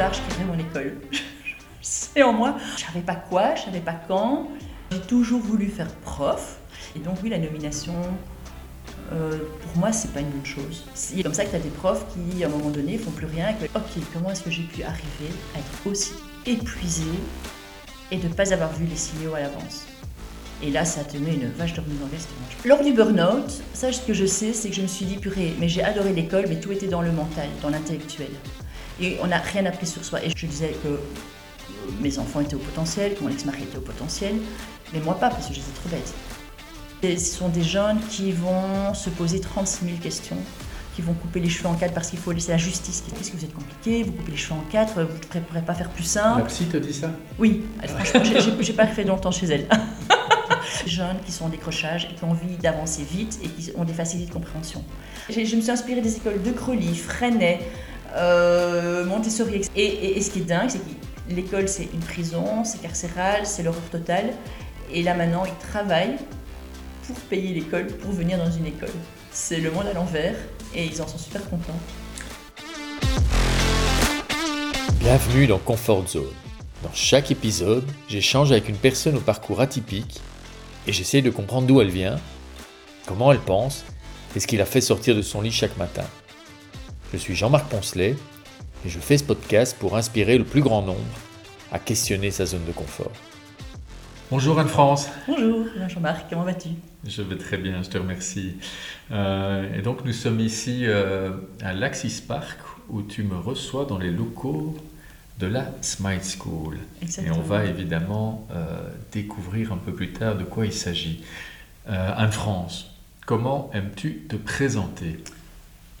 tard, je quitterai mon école. C'est en moi. Je savais pas quoi, je savais pas quand. J'ai toujours voulu faire prof. Et donc oui, la nomination, euh, pour moi, c'est pas une bonne chose. C'est comme ça que tu as des profs qui, à un moment donné, font plus rien. Que, ok, comment est-ce que j'ai pu arriver à être aussi épuisé et de ne pas avoir vu les signaux à l'avance? Et là, ça te met une vache de remise en question. Lors du burn-out, ça, ce que je sais, c'est que je me suis dit, purée, mais j'ai adoré l'école, mais tout était dans le mental, dans l'intellectuel. Et on n'a rien appris sur soi. Et je disais que mes enfants étaient au potentiel, que mon ex-mari était au potentiel, mais moi pas, parce que j'étais trop bête. Et ce sont des jeunes qui vont se poser 36 000 questions, qui vont couper les cheveux en quatre parce qu'il faut laisser la justice. Qu'est-ce que vous êtes compliqué Vous coupez les cheveux en quatre, vous ne pourrez pas faire plus simple. La psy te dit ça? Oui, franchement, j'ai pas fait longtemps chez elle. jeunes qui sont en décrochage et qui ont envie d'avancer vite et qui ont des facilités de compréhension. Je me suis inspirée des écoles de Crowley, Freinet, euh, Montessori. Et, ce qui est dingue, c'est que l'école, c'est une prison, c'est carcéral, c'est l'horreur totale. Et là, maintenant, ils travaillent pour payer l'école, pour venir dans une école. C'est le monde à l'envers et ils en sont super contents. Bienvenue dans Comfort Zone. Dans chaque épisode, j'échange avec une personne au parcours atypique et j'essaie de comprendre d'où elle vient, comment elle pense et ce qui la fait sortir de son lit chaque matin. Je suis Jean-Marc Poncelet et je fais ce podcast pour inspirer le plus grand nombre à questionner sa zone de confort. Bonjour Anne-France. Bonjour Jean-Marc, comment vas-tu? Je vais très bien, je te remercie. Euh, et donc nous sommes ici euh, à l'Axis Park où tu me reçois dans les locaux de la Smile School. Et on va évidemment euh, découvrir un peu plus tard de quoi il s'agit. Euh, Anne-France, comment aimes-tu te présenter?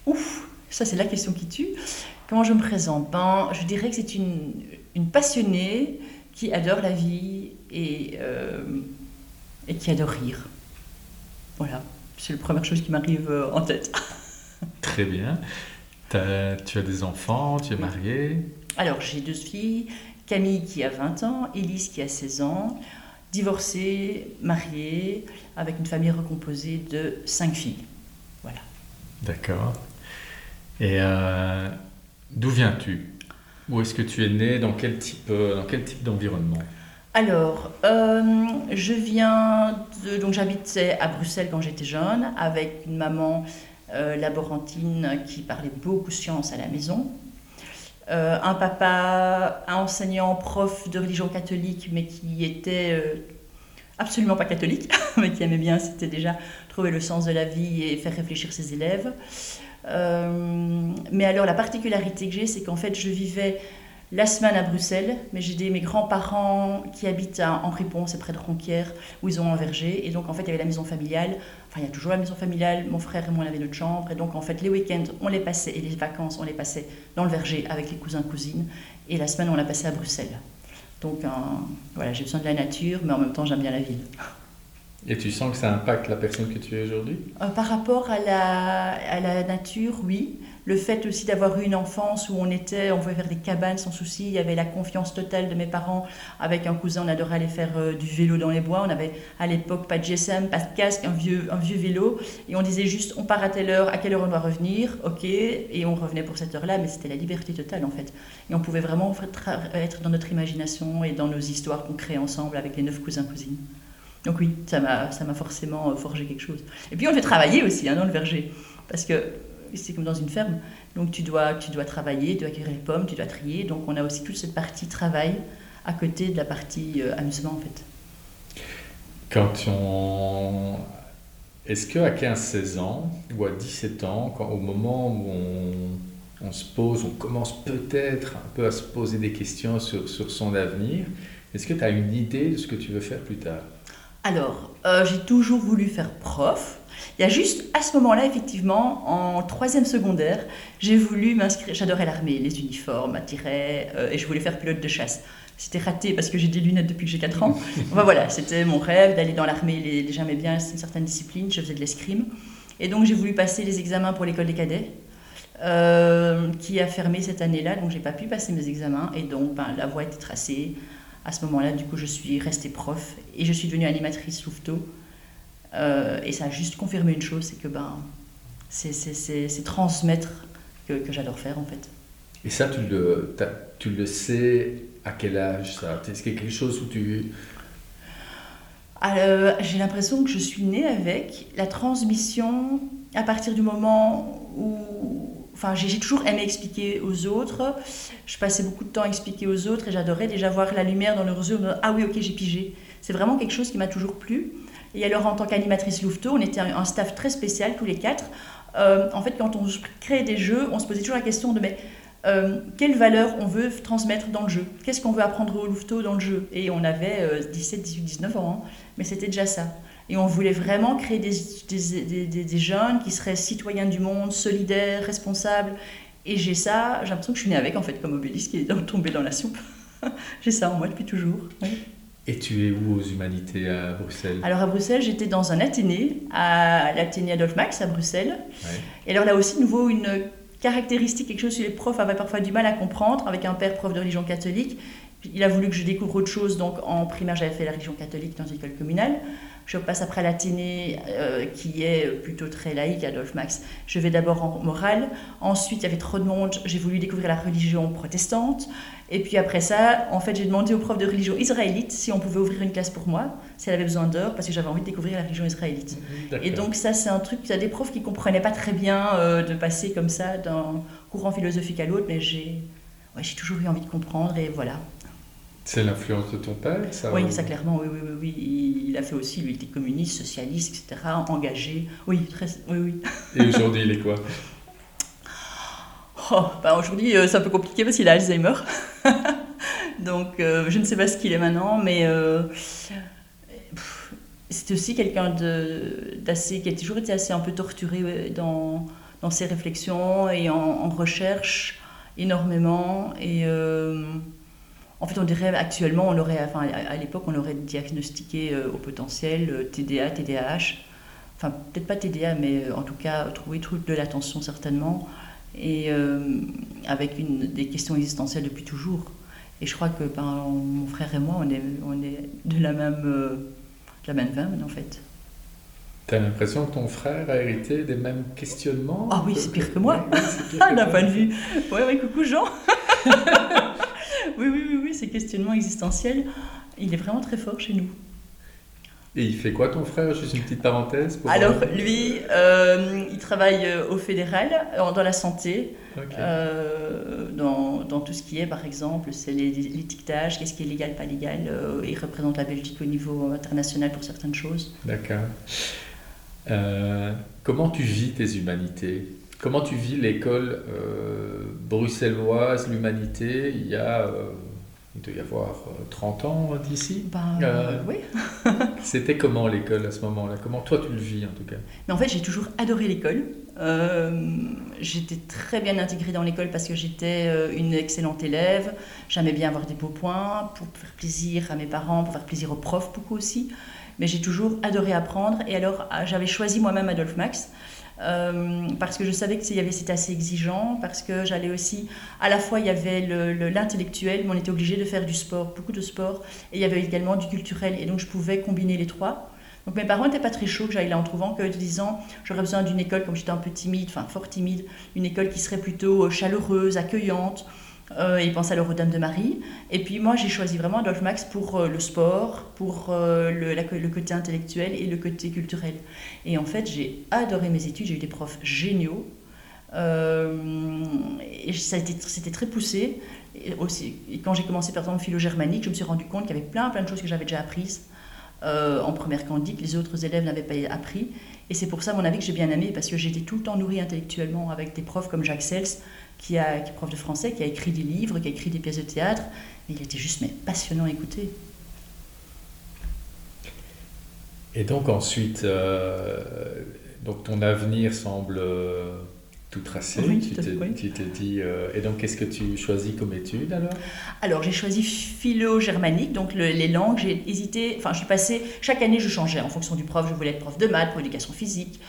Ouf, ça c'est la question qui tue. Comment je me présente? Ben, Je dirais que c'est une, une, passionnée qui adore la vie et, euh, et qui adore rire. Voilà, c'est la première chose qui m'arrive euh, en tête. Très bien. tu as des enfants, tu es mariée? Alors, j'ai deux filles, Camille qui a 20 ans, Élise qui a 16 ans, divorcée, mariée, avec une famille recomposée de 5 filles. Voilà. D'accord. Et euh, d'où viens-tu? Où est-ce que tu es né? Dans quel type, euh, d'environnement? Alors, euh, je viens de. Donc, j'habitais à Bruxelles quand j'étais jeune, avec une maman laborantine qui parlait beaucoup science à la maison. Euh, un papa, un enseignant, prof de religion catholique, mais qui était euh, absolument pas catholique, mais qui aimait bien, c'était déjà trouver le sens de la vie et faire réfléchir ses élèves. Euh, mais alors la particularité que j'ai, c'est qu'en fait, je vivais la semaine à Bruxelles, mais j'ai mes grands-parents qui habitent à Henri Pont, c'est près de Ronquière, où ils ont un verger. Et donc, en fait, il y avait la maison familiale. Enfin, il y a toujours la maison familiale. Mon frère et moi, on avait notre chambre. Et donc, en fait, les week-ends, on les passait, et les vacances, on les passait dans le verger avec les cousins, cousines. Et la semaine, on l'a passé à Bruxelles. Donc, voilà, j'ai besoin de la nature, mais en même temps, j'aime bien la ville. Et tu sens que ça impacte la personne que tu es aujourd'hui euh, Par rapport à la, à la nature, oui le fait aussi d'avoir eu une enfance où on était, on pouvait faire des cabanes sans souci, il y avait la confiance totale de mes parents. Avec un cousin, on adorait aller faire euh, du vélo dans les bois. On avait à l'époque pas de GSM, pas de casque, un vieux, un vieux vélo. Et on disait juste, on part à telle heure, à quelle heure on doit revenir, ok. Et on revenait pour cette heure-là, mais c'était la liberté totale en fait. Et on pouvait vraiment être dans notre imagination et dans nos histoires qu'on créait ensemble avec les neuf cousins-cousines. Donc oui, ça m'a forcément euh, forgé quelque chose. Et puis on fait travailler aussi hein, dans le verger. Parce que c'est comme dans une ferme. Donc tu dois, tu dois travailler, tu dois cueillir les pommes, tu dois trier. Donc on a aussi toute cette partie travail à côté de la partie euh, amusement en fait. Quand on... Est-ce qu'à 15-16 ans ou à 17 ans, quand, au moment où on, on, se pose, on commence peut-être un peu à se poser des questions sur, sur son avenir, est-ce que tu as une idée de ce que tu veux faire plus tard? Alors, euh, j'ai toujours voulu faire prof. Il y a juste à ce moment-là, effectivement, en troisième secondaire, j'ai voulu m'inscrire. J'adorais l'armée, les uniformes, attirer, euh, et je voulais faire pilote de chasse. C'était raté parce que j'ai des lunettes depuis que j'ai 4 ans. Enfin voilà, c'était mon rêve d'aller dans l'armée. J'aimais bien une certaine discipline, je faisais de l'escrime. Et donc j'ai voulu passer les examens pour l'école des cadets. Euh, qui a fermé cette année-là, donc j'ai pas pu passer mes examens et donc ben, la voie était tracée. À ce moment-là, du coup, je suis restée prof et je suis devenue animatrice Louveteau euh, et ça a juste confirmé une chose, c'est que ben, c'est transmettre que, que j'adore faire en fait. Et ça, tu le, tu le sais à quel âge ça? Est-ce qu'il y a quelque chose où tu... Euh, j'ai l'impression que je suis née avec la transmission à partir du moment où... Enfin, j'ai toujours aimé expliquer aux autres. Je passais beaucoup de temps à expliquer aux autres et j'adorais déjà voir la lumière dans leurs yeux. Ah oui, ok, j'ai pigé. C'est vraiment quelque chose qui m'a toujours plu. Et alors, en tant qu'animatrice Louveteau, on était un staff très spécial, tous les quatre. Euh, en fait, quand on créait des jeux, on se posait toujours la question de mais, euh, quelle valeur on veut transmettre dans le jeu? Qu'est-ce qu'on veut apprendre au Louveteau dans le jeu? Et on avait 17, 18, 19 ans, hein, mais c'était déjà ça. Et on voulait vraiment créer des, des, des, des, jeunes qui seraient citoyens du monde, solidaires, responsables. Et j'ai ça, j'ai l'impression que je suis née avec, en fait, comme Obélisque qui est tombé dans la soupe. j'ai ça en moi depuis toujours. Et tu es où aux humanités à Bruxelles? Alors à Bruxelles, j'étais dans un Athénée, à l'Athénée Adolphe Max à Bruxelles. Et alors là aussi, nouveau, une caractéristique, quelque chose que les profs avaient parfois du mal à comprendre, avec un père prof de religion catholique. Il a voulu que je découvre autre chose, donc en primaire, j'avais fait la religion catholique dans une école communale. Je passe après à l'Athénée, euh, qui est plutôt très laïque, Adolphe Max. Je vais d'abord en morale. Ensuite, il y avait trop de monde. J'ai voulu découvrir la religion protestante. Et puis après ça, en fait, j'ai demandé au prof de religion israélite si on pouvait ouvrir une classe pour moi, si elle avait besoin d'heures, parce que j'avais envie de découvrir la religion israélite. Et donc ça, c'est un truc, il y a des profs qui comprenaient pas très bien euh, de passer comme ça d'un courant philosophique à l'autre, mais j'ai ouais, toujours eu envie de comprendre, et voilà. C'est l'influence de ton père, ça Oui, ça clairement, oui, oui, oui, Il a fait aussi, lui, il était communiste, socialiste, etc., engagé. Oui, très, oui, oui. Et aujourd'hui, il est quoi? Oh, bah Aujourd'hui, euh, c'est un peu compliqué parce qu'il a Alzheimer. Donc, euh, je ne sais pas ce qu'il est maintenant, mais euh, c'est aussi quelqu'un d'assez, qui a toujours été assez un peu torturé dans, dans ses réflexions et en, recherche énormément. Et. En fait, on dirait actuellement, on aurait, enfin, à l'époque, on aurait diagnostiqué euh, au potentiel TDA, TDAH. Enfin, peut-être pas TDA, mais euh, en tout cas, trouver trouble de l'attention certainement. Et euh, avec une, des questions existentielles depuis toujours. Et je crois que ben, mon frère et moi, on est, on est de la même, de la même veine, en fait. Tu as l'impression que ton frère a hérité des mêmes questionnements Ah oui, c'est pire que moi, d'un point de vue. Oui, oui, coucou Jean oui, oui, oui, oui, ces questionnements existentiels, il est vraiment très fort chez nous. Et il fait quoi ton frère Juste une petite parenthèse Alors lui, euh, il travaille euh, au fédéral, euh, dans la santé, dans, dans, tout ce qui est, par exemple, c'est l'étiquetage, qu'est-ce qui est légal, pas légal. il représente la Belgique au niveau international pour certaines choses. D'accord. comment tu vis tes humanités? Comment tu vis l'école euh, bruxelloise, l'humanité, il y a, euh, il doit y avoir 30 euh, ans d'ici ben, Oui. C'était comment l'école à ce moment-là? Comment toi tu le vis en tout cas? Mais En fait, j'ai toujours adoré l'école. j'étais très bien intégrée dans l'école parce que j'étais une excellente élève. J'aimais bien avoir des beaux points pour faire plaisir à mes parents, pour faire plaisir aux profs, beaucoup aussi. Mais j'ai toujours adoré apprendre. Et alors, ah, j'avais choisi moi-même Adolphe Max. Euh, parce que je savais que c'était assez exigeant, parce que j'allais aussi, à la fois il y avait l'intellectuel, mais on était obligé de faire du sport, beaucoup de sport, et il y avait également du culturel, et donc je pouvais combiner les trois. Donc mes parents n'étaient pas très chauds que j'aille là en trouvant que disant j'aurais besoin d'une école, comme j'étais un peu timide, enfin fort timide, une école qui serait plutôt euh, chaleureuse, accueillante, euh, il pense à l'Eurodame de Marie. Et puis moi, j'ai choisi vraiment Adolphe Max pour euh, le sport, pour euh, le, côté intellectuel et le côté culturel. Et en fait, j'ai adoré mes études, j'ai eu des profs géniaux. et c'était très poussé. Et aussi, quand j'ai commencé par exemple philo-germanique, je me suis rendu compte qu'il y avait plein, plein de choses que j'avais déjà apprises en première candide, les autres élèves n'avaient pas appris. Et c'est pour ça, à mon avis, que j'ai bien aimé, parce que j'étais tout le temps nourrie intellectuellement avec des profs comme Jacques Sels, qui, a, qui est prof de français, qui a écrit des livres, qui a écrit des pièces de théâtre. Mais il était juste mais, passionnant à écouter. Et donc ensuite, euh, donc ton avenir semble euh, tout tracé. tu t'es dit. Euh, et donc qu'est-ce que tu choisis comme étude alors? Alors j'ai choisi philo-germanique, donc les langues. J'ai hésité. Enfin, je suis passée. Chaque année, je changeais en fonction du prof. Je voulais être prof de maths, pour l'éducation physique,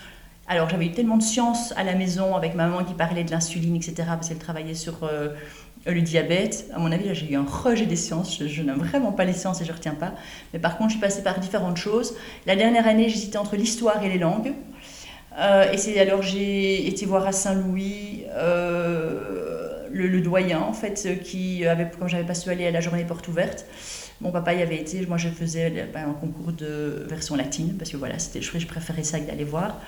alors j'avais eu tellement de science à la maison avec ma maman qui parlait de l'insuline, etc., parce qu'elle travaillait sur euh, le diabète. À mon avis, là j'ai eu un rejet des sciences. Je, n'aime vraiment pas les sciences et je ne retiens pas. Mais par contre, je suis passée par différentes choses. La dernière année, j'hésitais entre l'histoire et les langues. Euh, et c'est alors j'ai été voir à Saint-Louis euh, le, doyen, en fait, qui avait, comme j'avais pas su aller à la journée porte ouverte, mon papa y avait été, moi je faisais ben, un concours de version latine, parce que voilà, c'était, je, je préférais ça que d'aller voir.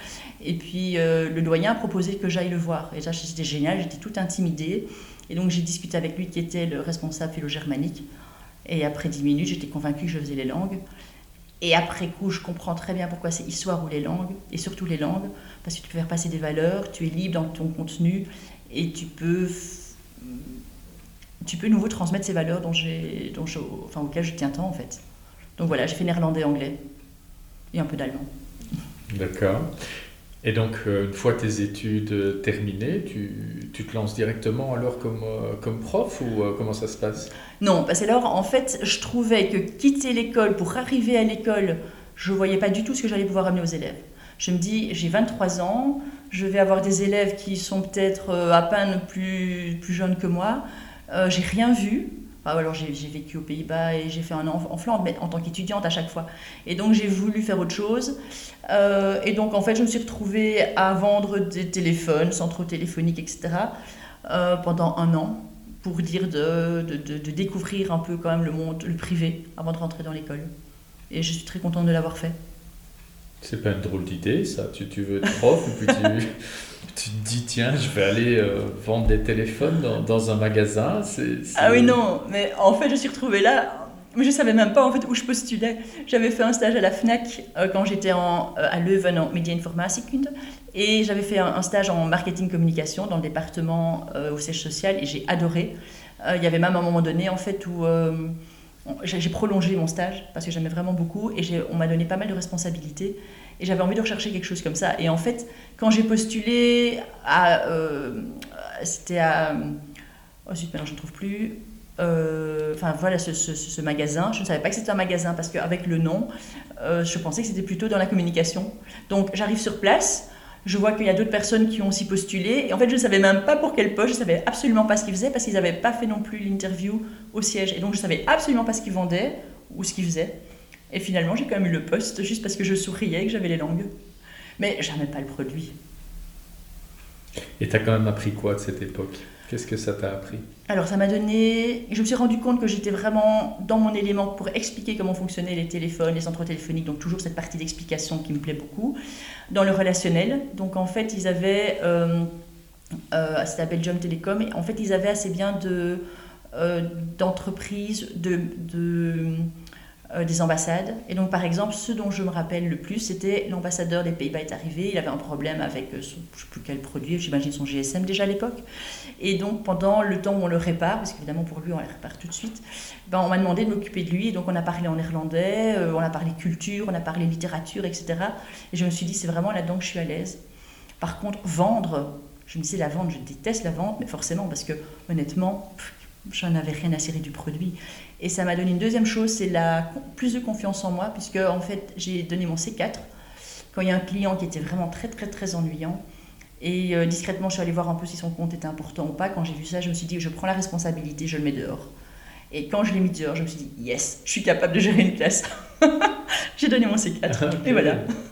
Et puis le doyen a proposé que j'aille le voir. Et ça, c'était génial, j'étais toute intimidée. Et donc j'ai discuté avec lui qui était le responsable philo-germanique. Et après dix minutes, j'étais convaincue que je faisais les langues. Et après coup, je comprends très bien pourquoi c'est histoire ou les langues, et surtout les langues, parce que tu peux faire passer des valeurs, tu es libre dans ton contenu, et tu peux, tu peux nouveau transmettre ces valeurs dont dont enfin, auxquelles je tiens tant en fait. Donc voilà, j'ai fait néerlandais, anglais, et un peu d'allemand. D'accord. Et donc, euh, une fois tes études euh, terminées, tu, tu te lances directement alors comme, euh, comme prof ou comment ça se passe? Non, parce que alors, en fait, je trouvais que quitter l'école pour arriver à l'école, je ne voyais pas du tout ce que j'allais pouvoir amener aux élèves. Je me dis, j'ai 23 ans, je vais avoir des élèves qui sont peut-être à peine plus, plus jeunes que moi, j'ai rien vu, alors j'ai vécu aux Pays-Bas et j'ai fait un an en Flandre, mais en tant qu'étudiante à chaque fois. Et donc j'ai voulu faire autre chose. Euh, et donc en fait je me suis retrouvée à vendre des téléphones, centraux téléphoniques, etc. Euh, pendant un an pour dire de, de, de, découvrir un peu quand même le monde, le privé, avant de rentrer dans l'école. Et je suis très contente de l'avoir fait. C'est pas une drôle d'idée ça, tu, tu veux être prof et puis tu... tu te dis, tiens, je vais aller euh, vendre des téléphones dans, un magasin. Ah oui, non, mais en fait, je suis retrouvée là, mais je savais même pas en fait où je postulais. J'avais fait un stage à la FNAC euh, quand j'étais euh, à Leuven en Media Informatique et j'avais fait un, stage en marketing communication dans le département au siège social et j'ai adoré. Il y avait même un moment donné en fait où j'ai prolongé mon stage parce que j'aimais vraiment beaucoup et on m'a donné pas mal de responsabilités et j'avais envie de rechercher quelque chose comme ça. Et en fait, quand j'ai postulé à. Euh, c'était à. Oh zut, maintenant je ne trouve plus. Euh, enfin voilà, ce, magasin, je ne savais pas que c'était un magasin parce qu'avec le nom, euh, je pensais que c'était plutôt dans la communication. Donc j'arrive sur place, je vois qu'il y a d'autres personnes qui ont aussi postulé. Et en fait, je ne savais même pas pour quel poste, je ne savais absolument pas ce qu'ils faisaient parce qu'ils n'avaient pas fait non plus l'interview au siège. Et donc, je ne savais absolument pas ce qu'ils vendaient ou ce qu'ils faisaient. Et finalement, j'ai quand même eu le poste juste parce que je souriais et que j'avais les langues. Mais j'aimais pas le produit. Et tu as quand même appris quoi de cette époque? Qu'est-ce que ça t'a appris? Alors, ça m'a donné. Je me suis rendu compte que j'étais vraiment dans mon élément pour expliquer comment fonctionnaient les téléphones, les centres téléphoniques, donc toujours cette partie d'explication qui me plaît beaucoup. Dans le relationnel, donc en fait, ils avaient. Euh, euh, c'était à Belgium Telecom, et en fait, ils avaient assez bien de. Euh, d'entreprises, de, de euh, des ambassades. Et donc, par exemple, ce dont je me rappelle le plus, c'était l'ambassadeur des Pays-Bas est arrivé. Il avait un problème avec, euh, son, je ne sais plus quel produit, j'imagine son GSM déjà à l'époque. Et donc, pendant le temps où on le répare, parce qu'évidemment pour lui on le répare tout de suite, ben, on m'a demandé de m'occuper de lui. Et donc, on a parlé en néerlandais, euh, on a parlé culture, on a parlé littérature, etc. Et je me suis dit, c'est vraiment là-dedans que je suis à l'aise. Par contre, vendre, je me disais, la vente, je déteste la vente, mais forcément, parce que honnêtement, j'en avais rien à cirer du produit. Et ça m'a donné une deuxième chose, c'est la plus de confiance en moi, puisque en fait j'ai donné mon C4 quand il y a un client qui était vraiment très très très ennuyant. Et euh, discrètement, je suis allée voir un peu si son compte était important ou pas. Quand j'ai vu ça, je me suis dit, je prends la responsabilité, je le mets dehors. Et quand je l'ai mis dehors, je me suis dit, yes, je suis capable de gérer une classe. j'ai donné mon C4. Et voilà.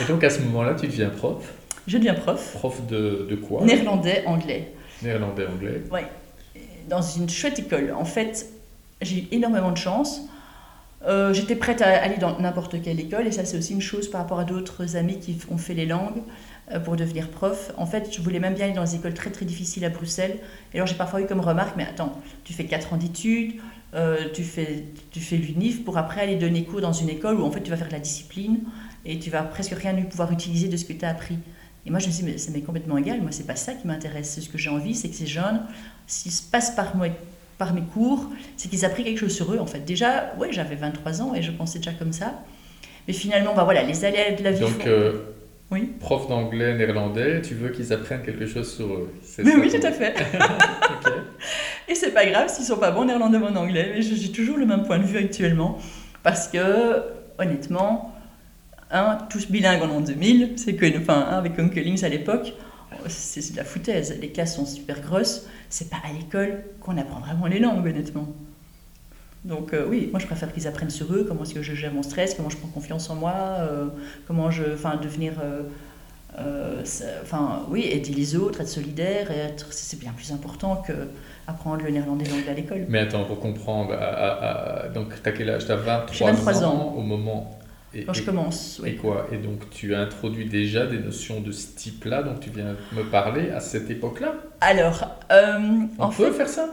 et donc à ce moment-là, tu deviens prof? Je deviens prof. Prof de, de quoi? Néerlandais, anglais. Néerlandais, anglais. Oui dans une chouette école. En fait, j'ai eu énormément de chance. Euh, j'étais prête à aller dans n'importe quelle école, et ça c'est aussi une chose par rapport à d'autres amis qui ont fait les langues euh, pour devenir prof. En fait, je voulais même bien aller dans des écoles très très difficiles à Bruxelles. Et alors j'ai parfois eu comme remarque, mais attends, tu fais 4 ans d'études, euh, tu fais, tu fais l'UNIF pour après aller donner cours dans une école où en fait tu vas faire de la discipline et tu vas presque rien pouvoir utiliser de ce que tu as appris. Et moi, je me dit, mais ça m'est complètement égal. Moi, c'est pas ça qui m'intéresse. Ce que j'ai envie, c'est que ces jeunes, s'ils se passent par, moi, par mes cours, c'est qu'ils apprennent quelque chose sur eux, en fait. Déjà, ouais, j'avais 23 ans et je pensais déjà comme ça. Mais finalement, bah voilà, les aléas de la vie. Donc, euh, oui. prof d'anglais, néerlandais, tu veux qu'ils apprennent quelque chose sur eux. Mais oui, tout à fait. Et c'est pas grave s'ils sont pas bons néerlandais ou en anglais. Mais j'ai toujours le même point de vue actuellement. Parce que, honnêtement, Hein, tous bilingues en l'an 2000, c'est que, enfin, hein, avec Uncle à l'époque, c'est de la foutaise. Les classes sont super grosses. C'est pas à l'école qu'on apprend vraiment les langues, honnêtement. Donc euh, oui, moi je préfère qu'ils apprennent sur eux, comment est-ce que je gère mon stress, comment je prends confiance en moi, euh, comment je, enfin, devenir, enfin, oui, aider les autres, être solidaire, être, c'est bien plus important que apprendre le néerlandais à l'école. Mais attends, pour comprendre, donc tu as quel âge? Tu as 23, 23 ans, au moment et, Quand je commence, oui. Et quoi? Et donc tu as introduit déjà des notions de ce type-là, donc tu viens me parler à cette époque-là? Alors, euh, on peut faire ça?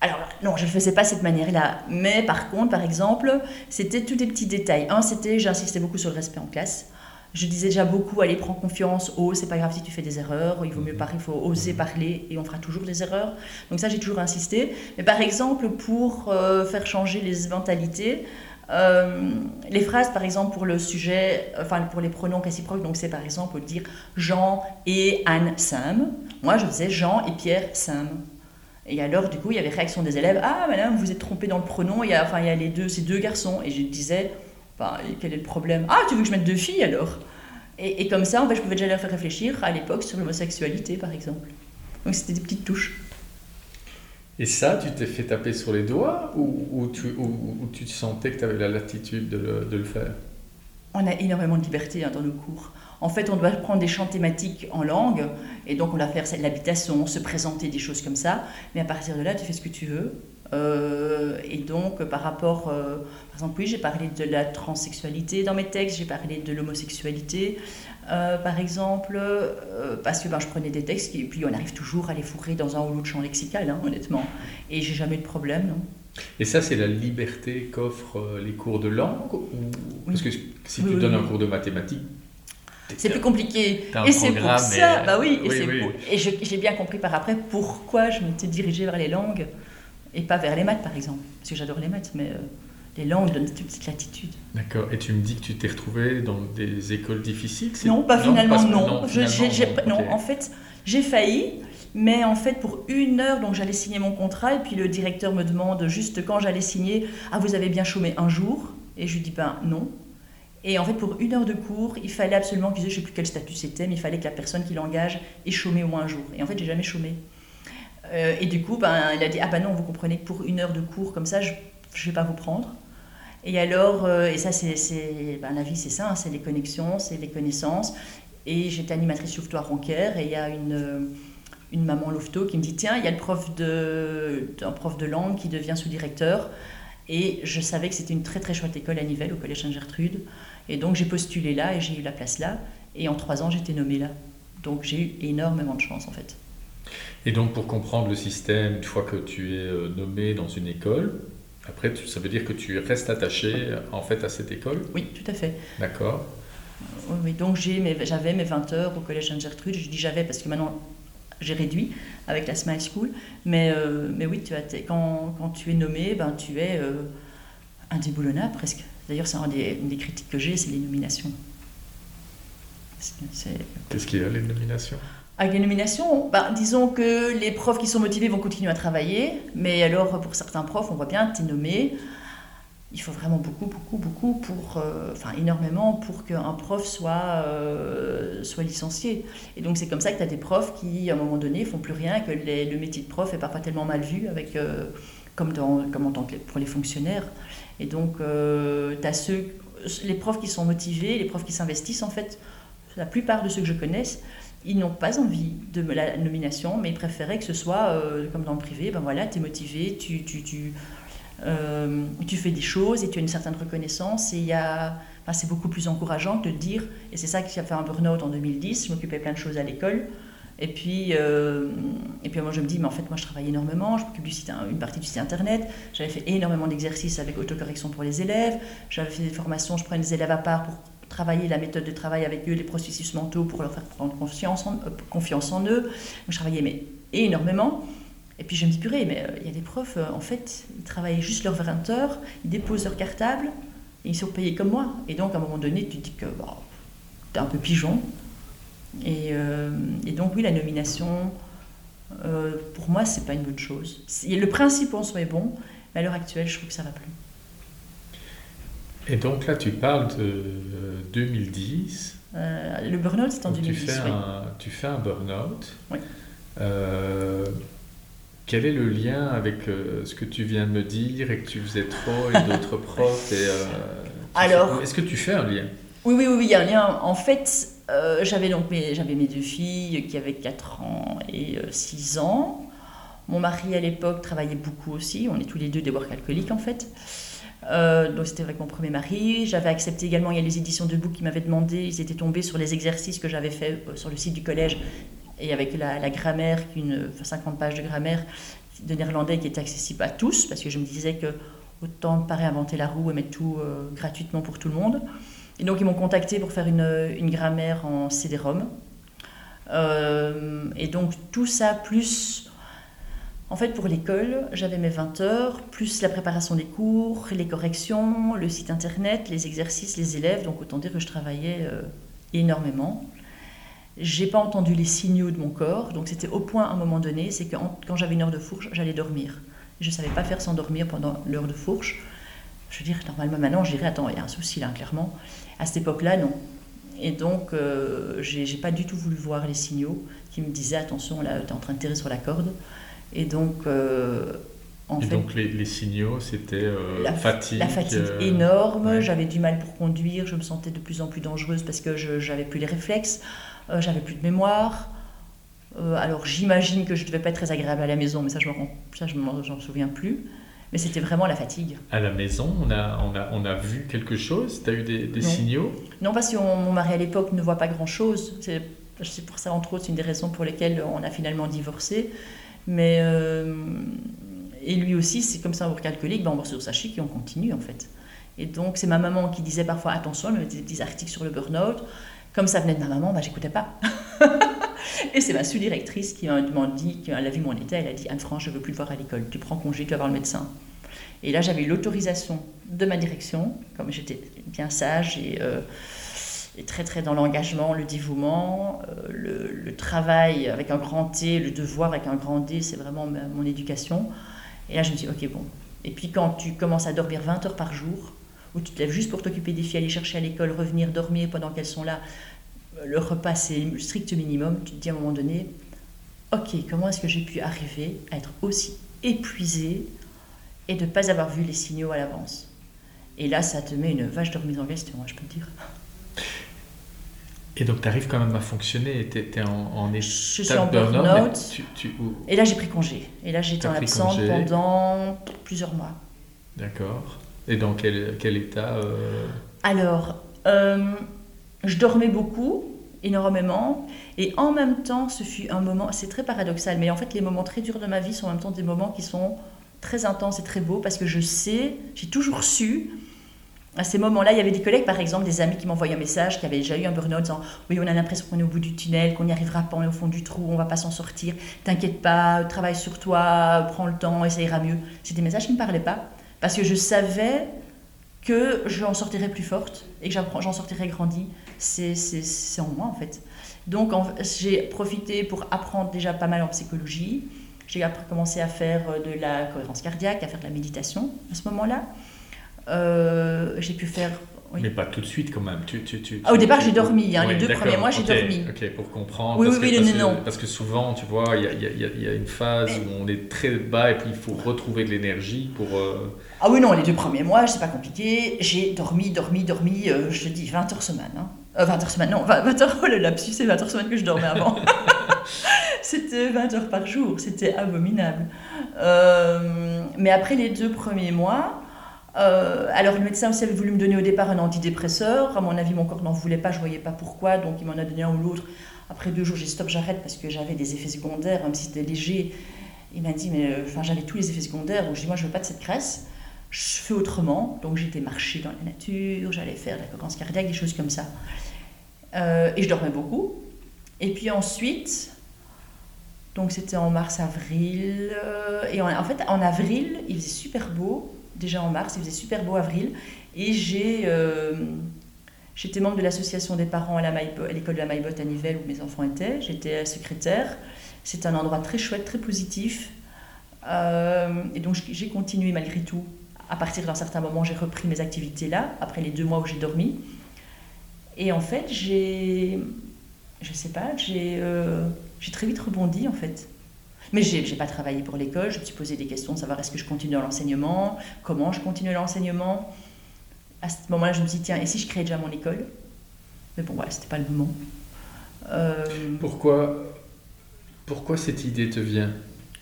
Alors non, je ne le faisais pas de cette manière-là. Mais par contre, par exemple, c'était tous des petits détails. Un, c'était, j'insistais beaucoup sur le respect en classe. Je disais déjà beaucoup, allez, prends confiance, oh, c'est pas grave si tu fais des erreurs, il vaut mieux mhm. parler, il faut oser mhm. parler et on fera toujours des erreurs. Donc ça, j'ai toujours insisté. Mais par exemple, pour euh, faire changer les mentalités, euh, les phrases, par exemple, pour le sujet, enfin pour les pronoms réciproques, donc c'est par exemple dire Jean et Anne Sam. Moi, je faisais Jean et Pierre Sam. Et alors, du coup, il y avait réaction des élèves Ah, madame, vous êtes trompée dans le pronom, il y a, enfin, il y a les deux, ces deux garçons. Et je disais bah, quel est le problème? Ah, tu veux que je mette deux filles alors? Et, comme ça, en fait, je pouvais déjà leur faire réfléchir à l'époque sur l'homosexualité, par exemple. Donc c'était des petites touches. Et ça, tu t'es fait taper sur les doigts ou, tu, ou, sentais que tu avais la latitude de le, de le, faire? On a énormément de liberté hein, dans nos cours. En fait, on doit prendre des champs thématiques en langue, et donc on va faire l'habitation, se présenter, des choses comme ça. Mais à partir de là, tu fais ce que tu veux. Euh, et donc, par rapport, euh, par exemple, oui, j'ai parlé de la transsexualité dans mes textes, j'ai parlé de l'homosexualité, euh, par exemple, parce que ben, je prenais des textes et puis on arrive toujours à les fourrer dans un ou l'autre champ lexical, hein, honnêtement. Et j'ai jamais eu de problème, non. Et ça, c'est la liberté qu'offrent les cours de langue ou... Parce que si tu donnes un cours de mathématiques, c'est plus compliqué. Et c'est pour ça, bah oui, et, et j'ai bien compris par après pourquoi je m'étais dirigée vers les langues et pas vers les maths, par exemple. Parce que j'adore les maths, mais euh, les langues donnent une petite latitude. D'accord. Et tu me dis que tu t'es retrouvé dans des écoles difficiles Non, pas finalement, non. non, en fait, j'ai failli. Mais en fait, pour une heure, donc j'allais signer mon contrat, et puis le directeur me demande juste quand j'allais signer Ah, vous avez bien chômé un jour? Et je lui dis Ben non. Et en fait, pour une heure de cours, il fallait absolument qu'ils je ne sais plus quel statut c'était, mais il fallait que la personne qui l'engage ait chômé au moins un jour. Et en fait, j'ai jamais chômé. Euh, et du coup, ben, il a dit Ah ben non, vous comprenez que pour une heure de cours comme ça, je ne vais pas vous prendre. Et alors, euh, et ça, c'est, ben, la vie, c'est ça, hein, c'est les connexions, c'est les connaissances. Et j'étais animatrice louveteau à Ronquière, et il y a une, une maman louveteau qui me dit Tiens, il y a le prof de, un prof de langue qui devient sous-directeur. Et je savais que c'était une très très chouette école à Nivelles, au Collège Saint-Gertrude. Et donc j'ai postulé là et j'ai eu la place là. Et en trois ans, j'étais nommée là. Donc j'ai eu énormément de chance en fait. Et donc, pour comprendre le système, une fois que tu es euh, nommé dans une école, après, ça veut dire que tu restes attaché en fait à cette école? Oui, tout à fait. D'accord. Oui, donc j'avais mes 20 heures au collège Sainte-Gertrude. Je dis j'avais parce que maintenant j'ai réduit avec la Smile School. Mais, euh, mais oui, tu as, quand, quand, tu es nommé, ben, tu es euh, indéboulonnable presque. D'ailleurs, c'est une des critiques que j'ai, c'est les nominations. Qu'est-ce qu'il y a, les nominations? Avec les nominations, bah, disons que les profs qui sont motivés vont continuer à travailler, mais alors pour certains profs, on voit bien, tu es nommé, il faut vraiment beaucoup, beaucoup, beaucoup, pour, euh, enfin énormément pour qu'un prof soit, euh, soit licencié. Et donc c'est comme ça que tu as des profs qui, à un moment donné, font plus rien, que le métier de prof est parfois tellement mal vu, avec, euh, comme, dans, comme en tant que pour les fonctionnaires. Et donc tu as ceux, les profs qui sont motivés, les profs qui s'investissent, en fait, la plupart de ceux que je connaisse, ils n'ont pas envie de la nomination, mais ils préféraient que ce soit euh, comme dans le privé, ben voilà, tu es motivé, tu, tu, tu, euh, tu, fais des choses et tu as une certaine reconnaissance. Et y a, c'est beaucoup plus encourageant de dire, et c'est ça qui a fait un burn-out en 2010, je m'occupais plein de choses à l'école. Et puis, euh, et puis moi je me dis, mais en fait moi je travaille énormément, je m'occupe du site, une partie du site internet, j'avais fait énormément d'exercices avec autocorrection pour les élèves, j'avais fait des formations, je prenais les élèves à part pour travailler la méthode de travail avec eux, les processus mentaux pour leur faire prendre confiance en, euh, confiance en eux. je travaillais mais, énormément. Et puis je me dis, purée, mais euh, il y a des profs, euh, en fait, ils travaillent juste leurs 20 heures, ils déposent leur cartable, et ils sont payés comme moi. Et donc à un moment donné, tu te dis que bah, tu es un peu pigeon. Et, et, donc oui, la nomination, pour moi, c'est pas une bonne chose. Le principe en soi est bon, mais à l'heure actuelle, je trouve que ça va plus. Et donc là, tu parles de 2010. Euh, euh, le burn-out, c'est en 2010. Tu fais, un, tu fais un burn-out. Oui. Euh, quel est le lien avec ce que tu viens de me dire et que tu faisais trop et d'autres profs et, Alors. Est-ce que tu fais un lien? Oui, oui, oui, il y a un lien. En fait, j'avais donc mes, j'avais mes deux filles qui avaient 4 ans et 6 ans. Mon mari à l'époque travaillait beaucoup aussi. On est tous les deux des work alcooliques en fait. Donc c'était avec mon premier mari. J'avais accepté également, il y a les éditions de Book qui m'avaient demandé, ils étaient tombés sur les exercices que j'avais fait sur le site du collège et avec la, grammaire, une, 50 pages de grammaire de néerlandais qui était accessible à tous, parce que je me disais que autant pas réinventer la roue et mettre tout gratuitement pour tout le monde. Et donc ils m'ont contacté pour faire une, grammaire en CD-ROM. Euh, et donc tout ça, plus... En fait, pour l'école, j'avais mes 20 heures, plus la préparation des cours, les corrections, le site internet, les exercices, les élèves. Donc autant dire que je travaillais euh, énormément. J'ai pas entendu les signaux de mon corps, donc c'était au point à un moment donné, c'est que quand j'avais une heure de fourche, j'allais dormir. Je savais pas faire sans dormir pendant l'heure de fourche. Je veux dire, normalement, maintenant, je dirais, attends, il y a un souci là, clairement. À cette époque-là, non. Et donc, euh, j'ai pas du tout voulu voir les signaux qui me disaient, attention, là, tu es en train de tirer sur la corde. Et donc, euh, en et donc, les, les signaux, c'était euh, la fatigue La fatigue énorme, j'avais du mal pour conduire, je me sentais de plus en plus dangereuse parce que je n'avais plus les réflexes, j'avais plus de mémoire. alors, j'imagine que je ne devais pas être très agréable à la maison, mais ça, je ne m'en souviens plus. Mais c'était vraiment la fatigue. À la maison, on a, on a, on a vu quelque chose? Tu as eu des, des signaux? Non, parce que mon mari à l'époque ne voit pas grand-chose. C'est pour ça, entre autres, c'est une des raisons pour lesquelles on a finalement divorcé. Mais. Euh, et lui aussi, c'est comme ça, on calculer, ben on va sur sa chic et on continue en fait. Et donc, c'est ma maman qui disait parfois attention, elle me mettait des articles sur le burn-out. Comme ça venait de ma maman, ben, j'écoutais pas. et c'est ma sous-directrice qui m'a dit, qui a vu mon état, elle a dit Anne-France, je veux plus te voir à l'école, tu prends congé, tu vas voir le médecin. Et là, j'avais l'autorisation de ma direction, comme j'étais bien sage et, euh, très très dans l'engagement, le dévouement, euh, le, travail avec un grand T, le devoir avec un grand D, c'est vraiment mon éducation. Et là, je me dis, ok, bon. Et puis quand tu commences à dormir 20 heures par jour, où tu te lèves juste pour t'occuper des filles, aller chercher à l'école, revenir, dormir pendant qu'elles sont là, le repas c'est le strict minimum, tu te dis à un moment donné, ok, comment est-ce que j'ai pu arriver à être aussi épuisée et de ne pas avoir vu les signaux à l'avance? Et là, ça te met une vache de remise en question, je peux te dire. Et donc, tu arrives quand même à fonctionner, tu es, en, en Je suis en burn-out. Et là, j'ai pris congé. Et là, j'étais en absence pendant plusieurs mois. D'accord. Et dans quel, quel état euh Alors, euh, je dormais beaucoup, énormément, et en même temps, ce fut un moment, c'est très paradoxal, mais en fait, les moments très durs de ma vie sont en même temps des moments qui sont très intenses et très beaux, parce que je sais, j'ai toujours su, à ces moments-là, il y avait des collègues, par exemple, des amis qui m'envoyaient un message, qui avaient déjà eu un burn-out, disant Oui, on a l'impression qu'on est au bout du tunnel, qu'on n'y arrivera pas, on est au fond du trou, on va pas s'en sortir, t'inquiète pas, travaille sur toi, prends le temps et ça ira mieux. C'est des messages qui ne me parlaient pas, parce que je savais que j'en sortirais plus forte et que j'en sortirais grandie c'est en moi en fait. Donc j'ai profité pour apprendre déjà pas mal en psychologie. J'ai commencé à faire euh, de la cohérence cardiaque, à faire de la méditation à ce moment-là. Euh, j'ai pu faire Mais pas tout de suite quand même. Tu, tu, tu, ah, au départ, j'ai dormi. Hein, les deux premiers mois, j'ai dormi. Ok, pour comprendre. Oui, parce oui, que, oui, parce, non, que, parce que souvent, tu vois, il y a, y, y a, une phase où on est très bas et puis il faut retrouver de l'énergie pour. Euh, ah oui, non, les deux premiers mois, c'est pas compliqué. J'ai dormi, dormi, dormi, je te dis 20 heures semaine. Hein. 20 euh, heures semaine, non, 20 heures, oh le lapsus, c'est 20 heures semaine que je dormais avant. c'était 20 heures par jour, c'était abominable. Euh, mais après les deux premiers mois, euh, alors le médecin aussi avait voulu me donner au départ un antidépresseur. À mon avis, mon corps n'en voulait pas, je voyais pas pourquoi, donc il m'en a donné un ou l'autre. Après deux jours, j'ai stop, j'arrête parce que j'avais des effets secondaires, même si c'était léger. Il m'a dit, mais enfin, j'avais tous les effets secondaires, donc je dis, moi, je veux pas de cette graisse. Je fais autrement. Donc j'étais marcher dans la nature, j'allais faire de la cohérence cardiaque, des choses comme ça. Euh, et je dormais beaucoup. Et puis ensuite, donc c'était en mars-avril. Euh, et en, fait, en avril, il faisait super beau. Déjà en mars, il faisait super beau avril. Et euh, j'étais membre de l'association des parents à, l'école de la Maillebotte à Nivelles où mes enfants étaient. J'étais secrétaire. C'était un endroit très chouette, très positif. et donc j'ai continué malgré tout. À partir d'un certain moment, j'ai repris mes activités là, après les deux mois où j'ai dormi. Et en fait, j'ai. Je sais pas, j'ai euh, j'ai très vite rebondi en fait. Mais j'ai n'ai pas travaillé pour l'école, je me suis posé des questions de savoir est-ce que je continue dans l'enseignement, comment je continue l'enseignement. À ce moment-là, je me suis dit, tiens, et si je créais déjà mon école? Mais bon, voilà, c'était pas le moment. Pourquoi, pourquoi cette idée te vient?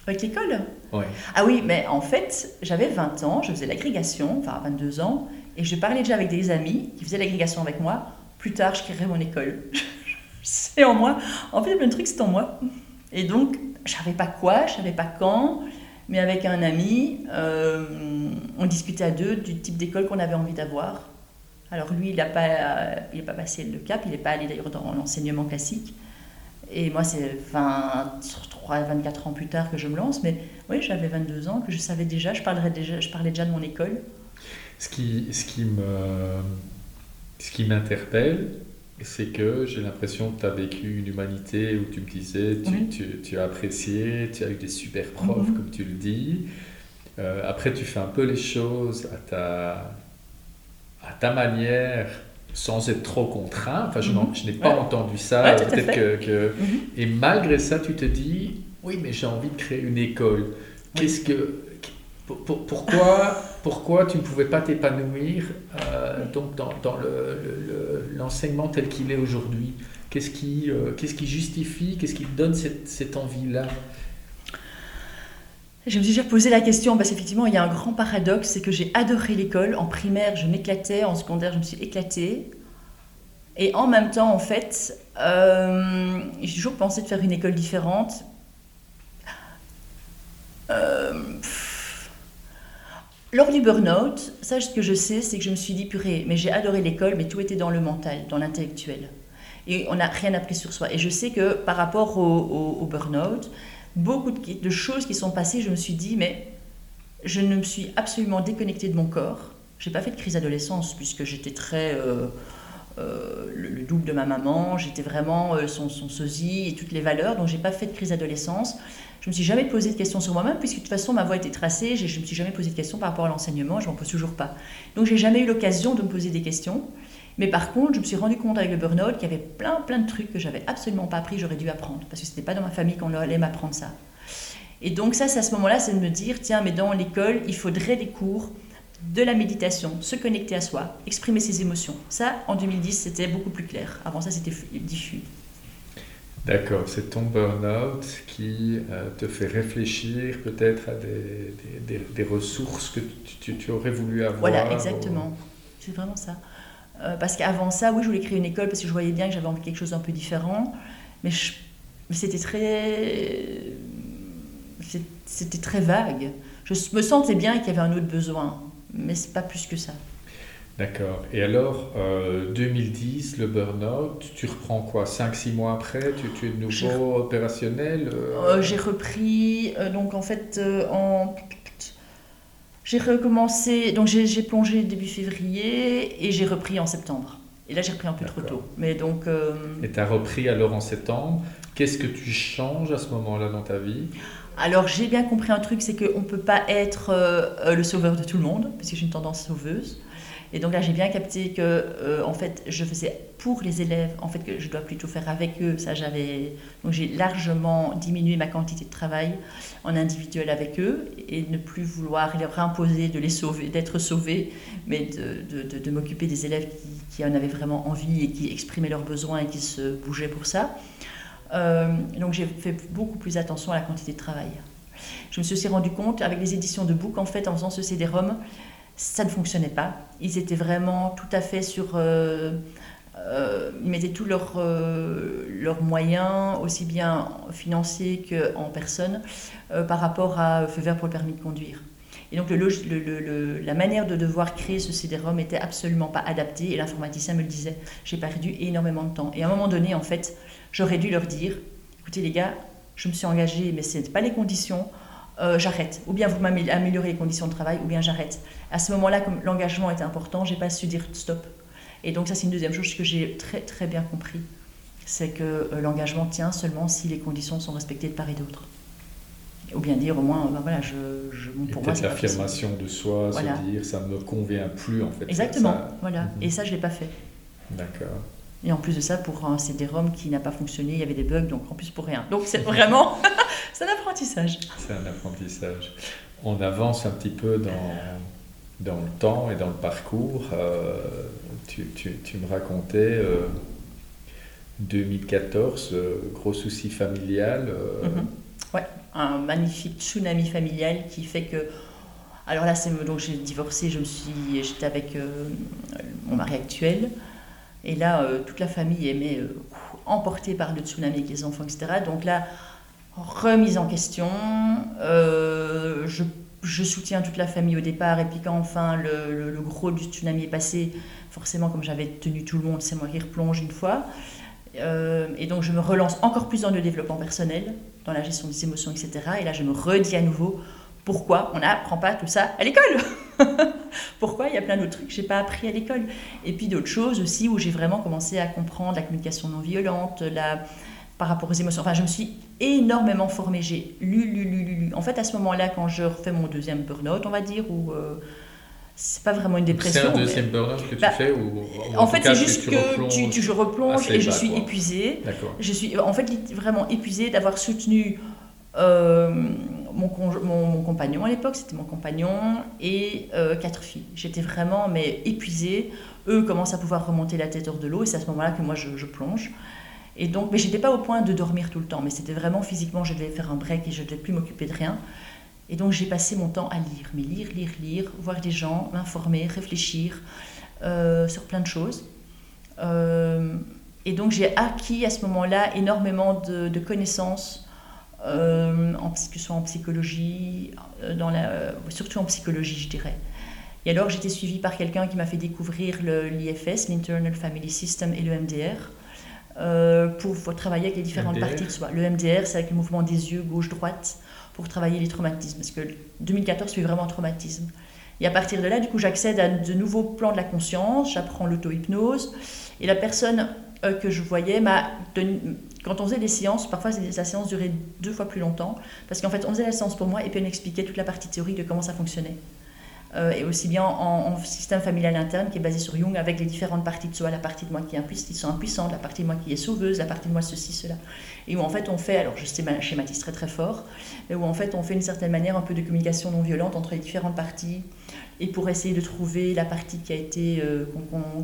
Avec l'école? Oui. Ah oui, mais en fait, j'avais 20 ans, je faisais l'agrégation, enfin 22 ans, et je parlais déjà avec des amis qui faisaient l'agrégation avec moi. Plus tard, je créerais mon école. c'est en moi. En fait, plein de trucs, c'est en moi. Et donc, je savais pas quoi, je savais pas quand, mais avec un ami, euh, on discutait à deux du type d'école qu'on avait envie d'avoir. Alors lui, il n'a pas, il pas passé le cap, il n'est pas allé d'ailleurs dans l'enseignement classique. Et moi, c'est 23, 24 ans plus tard que je me lance, mais oui, j'avais 22 ans, que je savais déjà, je, parlerais déjà, je parlais déjà de mon école. Ce qui, ce qui me, ce qui m'interpelle, c'est que j'ai l'impression que tu as vécu une humanité où tu me disais, tu, tu, as apprécié, tu as eu des super profs, mhm. comme tu le dis. Euh, après, tu fais un peu les choses à ta, à ta manière, sans être trop contraint. Enfin, je, mhm. n'ai pas entendu ça. Peut-être que, mhm. Et malgré ça, tu te dis, oui, mais j'ai envie de créer une école. Qu'est-ce que pourquoi, pourquoi tu ne pouvais pas t'épanouir euh, donc dans, l'enseignement tel qu'il est aujourd'hui? Qu'est-ce qui, euh, justifie, qu'est-ce qui donne cette, envie-là? Je me suis déjà posé la question parce qu'effectivement, il y a un grand paradoxe, c'est que j'ai adoré l'école. En primaire, je m'éclatais, en secondaire, je me suis éclatée. Et en même temps, en fait, euh, j'ai toujours pensé de faire une école différente. Lors du burn-out, ça, ce que je sais, c'est que je me suis dit, purée, mais j'ai adoré l'école, mais tout était dans le mental, dans l'intellectuel. Et on n'a rien appris sur soi. Et je sais que par rapport au, burn-out, beaucoup de, choses qui sont passées, je me suis dit, mais je ne me suis absolument déconnectée de mon corps. J'ai pas fait de crise d'adolescence, puisque j'étais très. Euh, euh, le, double de ma maman, j'étais vraiment euh, son, sosie et toutes les valeurs, donc j'ai pas fait de crise d'adolescence. Je me suis jamais posé de questions sur moi-même, puisque de toute façon, ma voie était tracée. Je ne me suis jamais posé de questions par rapport à l'enseignement, je m'en pose toujours pas. Donc, j'ai jamais eu l'occasion de me poser des questions. Mais par contre, je me suis rendu compte avec le burn-out qu'il y avait plein, plein de trucs que j'avais absolument pas appris, j'aurais dû apprendre, parce que ce n'était pas dans ma famille qu'on allait m'apprendre ça. Et donc, ça, c'est à ce moment-là, c'est de me dire tiens, mais dans l'école, il faudrait des cours de la méditation, se connecter à soi, exprimer ses émotions. Ça, en 2010, c'était beaucoup plus clair. Avant ça, c'était diffus. D'accord, c'est ton burn-out qui euh, te fait réfléchir peut-être à des, des, des, ressources que tu, tu, aurais voulu avoir. Voilà, exactement. C'est vraiment ça. Euh, parce qu'avant ça, oui, je voulais créer une école parce que je voyais bien que j'avais envie de quelque chose d'un peu différent, mais, c'était très, c'était très vague. Je me sentais bien qu'il y avait un autre besoin, mais c'est pas plus que ça. D'accord. Et alors, 2010, euh, le burn-out, tu reprends quoi 5-6 mois après tu, tu, es de nouveau opérationnel euh? Euh, J'ai repris, donc en fait, en... j'ai recommencé, donc j'ai plongé début février et j'ai repris en septembre. Et là, j'ai repris un peu trop tôt. Mais donc, Et tu as repris alors en septembre. Qu'est-ce que tu changes à ce moment-là dans ta vie? Alors j'ai bien compris un truc, c'est qu'on ne peut pas être le sauveur de tout le monde, parce que j'ai une tendance sauveuse. Et donc là, j'ai bien capté que, euh, en fait, je faisais pour les élèves, en fait, que je dois plutôt faire avec eux. Ça, j'avais. Donc j'ai largement diminué ma quantité de travail en individuel avec eux et ne plus vouloir leur imposer de les sauver, d'être sauvés, mais de, m'occuper des élèves qui, qui, en avaient vraiment envie et qui exprimaient leurs besoins et qui se bougeaient pour ça. Euh, donc j'ai fait beaucoup plus attention à la quantité de travail. Je me suis aussi rendu compte avec les éditions de book, en fait, en faisant ce CD-ROM, ça ne fonctionnait pas. Ils étaient vraiment tout à fait sur... Euh, euh, ils mettaient tous leurs moyens, aussi bien financiers qu'en personne, par rapport à Feu vert pour le permis de conduire. Et donc la manière de devoir créer ce CD-ROM était absolument pas adaptée et l'informaticien me le disait. J'ai perdu énormément de temps. Et à un moment donné, en fait, j'aurais dû leur dire, écoutez les gars, je me suis engagée, mais ce n'étaient pas les conditions. Euh, j'arrête. Ou bien vous m'améliorez les conditions de travail, ou bien j'arrête. À ce moment-là, comme l'engagement était important, j'ai pas su dire stop. Et donc ça, c'est une deuxième chose que j'ai très très bien compris. C'est que euh, l'engagement tient seulement si les conditions sont respectées de part et d'autre. Ou bien dire au moins, ben voilà, je, je pour moi, l'affirmation de soi, se dire ça ne me convient plus en fait. Exactement, voilà. Mhm. Et ça, je l'ai pas fait. D'accord. Et en plus de ça, pour un CD-ROM qui n'a pas fonctionné, il y avait des bugs, donc en plus pour rien. Donc c'est vraiment, c'est un apprentissage. C'est un apprentissage. On avance un petit peu dans, dans le temps et dans le parcours. Euh, tu, tu, tu, me racontais, euh, 2014, gros souci familial. Mhm. Ouais, un magnifique tsunami familial qui fait que alors là, c'est donc j'ai divorcé, je me suis, j'étais avec mon mari actuel, et là, toute la famille aimait emportée par le tsunami avec les enfants, etc. Donc là, remise en question. Euh, je, je, soutiens toute la famille au départ, et puis quand enfin le, le, gros du tsunami est passé, forcément, comme j'avais tenu tout le monde, c'est moi qui replonge une fois. Euh, et donc je me relance encore plus dans le développement personnel, dans la gestion des émotions, etc. Et là, je me redis à nouveau pourquoi on n'apprend pas tout ça à l'école Pourquoi il y a plein d'autres trucs que j'ai pas appris à l'école Et puis d'autres choses aussi où j'ai vraiment commencé à comprendre la communication non violente, la, par rapport aux émotions. Enfin, je me suis énormément formée. J'ai lu, lu, lu, lu, lu. En fait, à ce moment-là, quand je refais mon deuxième burn-out, on va dire, ou euh, c'est pas vraiment une dépression. C'est un deuxième burn-out que tu bah, fais ou, En, fait, c'est juste que, tu, tu, je replonge et je suis épuisée. Je suis en fait vraiment épuisée d'avoir soutenu euh, mon, mon, compagnon à l'époque, c'était mon compagnon, et euh, quatre filles. J'étais vraiment mais épuisée. Eux commencent à pouvoir remonter la tête hors de l'eau, et c'est à ce moment-là que moi je, plonge. Et donc, mais j'étais pas au point de dormir tout le temps, mais c'était vraiment physiquement, je devais faire un break et je ne devais plus m'occuper de rien. Et donc j'ai passé mon temps à lire, mais lire, lire, lire, voir des gens, m'informer, réfléchir euh, sur plein de choses. et donc j'ai acquis à ce moment-là énormément de, de connaissances euh, en, que ce soit en psychologie, euh, dans la, euh, surtout en psychologie, je dirais. Et alors, j'étais suivie par quelqu'un qui m'a fait découvrir l'IFS, l'Internal Family System, et le MDR, pour, travailler avec les différentes parties de soi. Le MDR, c'est avec le mouvement des yeux gauche-droite, pour travailler les traumatismes. Parce que 2014, c'est vraiment un traumatisme. Et à partir de là, du coup, j'accède à de nouveaux plans de la conscience, j'apprends l'auto-hypnose, et la personne que je voyais m'a quand on faisait des séances, parfois la séance durait deux fois plus longtemps, parce qu'en fait, on faisait la séance pour moi et puis on expliquait toute la partie théorique de comment ça fonctionnait. Euh, et aussi bien en, système familial interne qui est basé sur Jung avec les différentes parties de soi, la partie de moi qui est impuissante, la partie de moi qui est sauveuse, la partie de moi ceci, cela. Et où en fait on fait, alors je schématise très très fort, mais où en fait on fait une certaine manière un peu de communication non violente entre les différentes parties et pour essayer de trouver la partie qui a été, euh,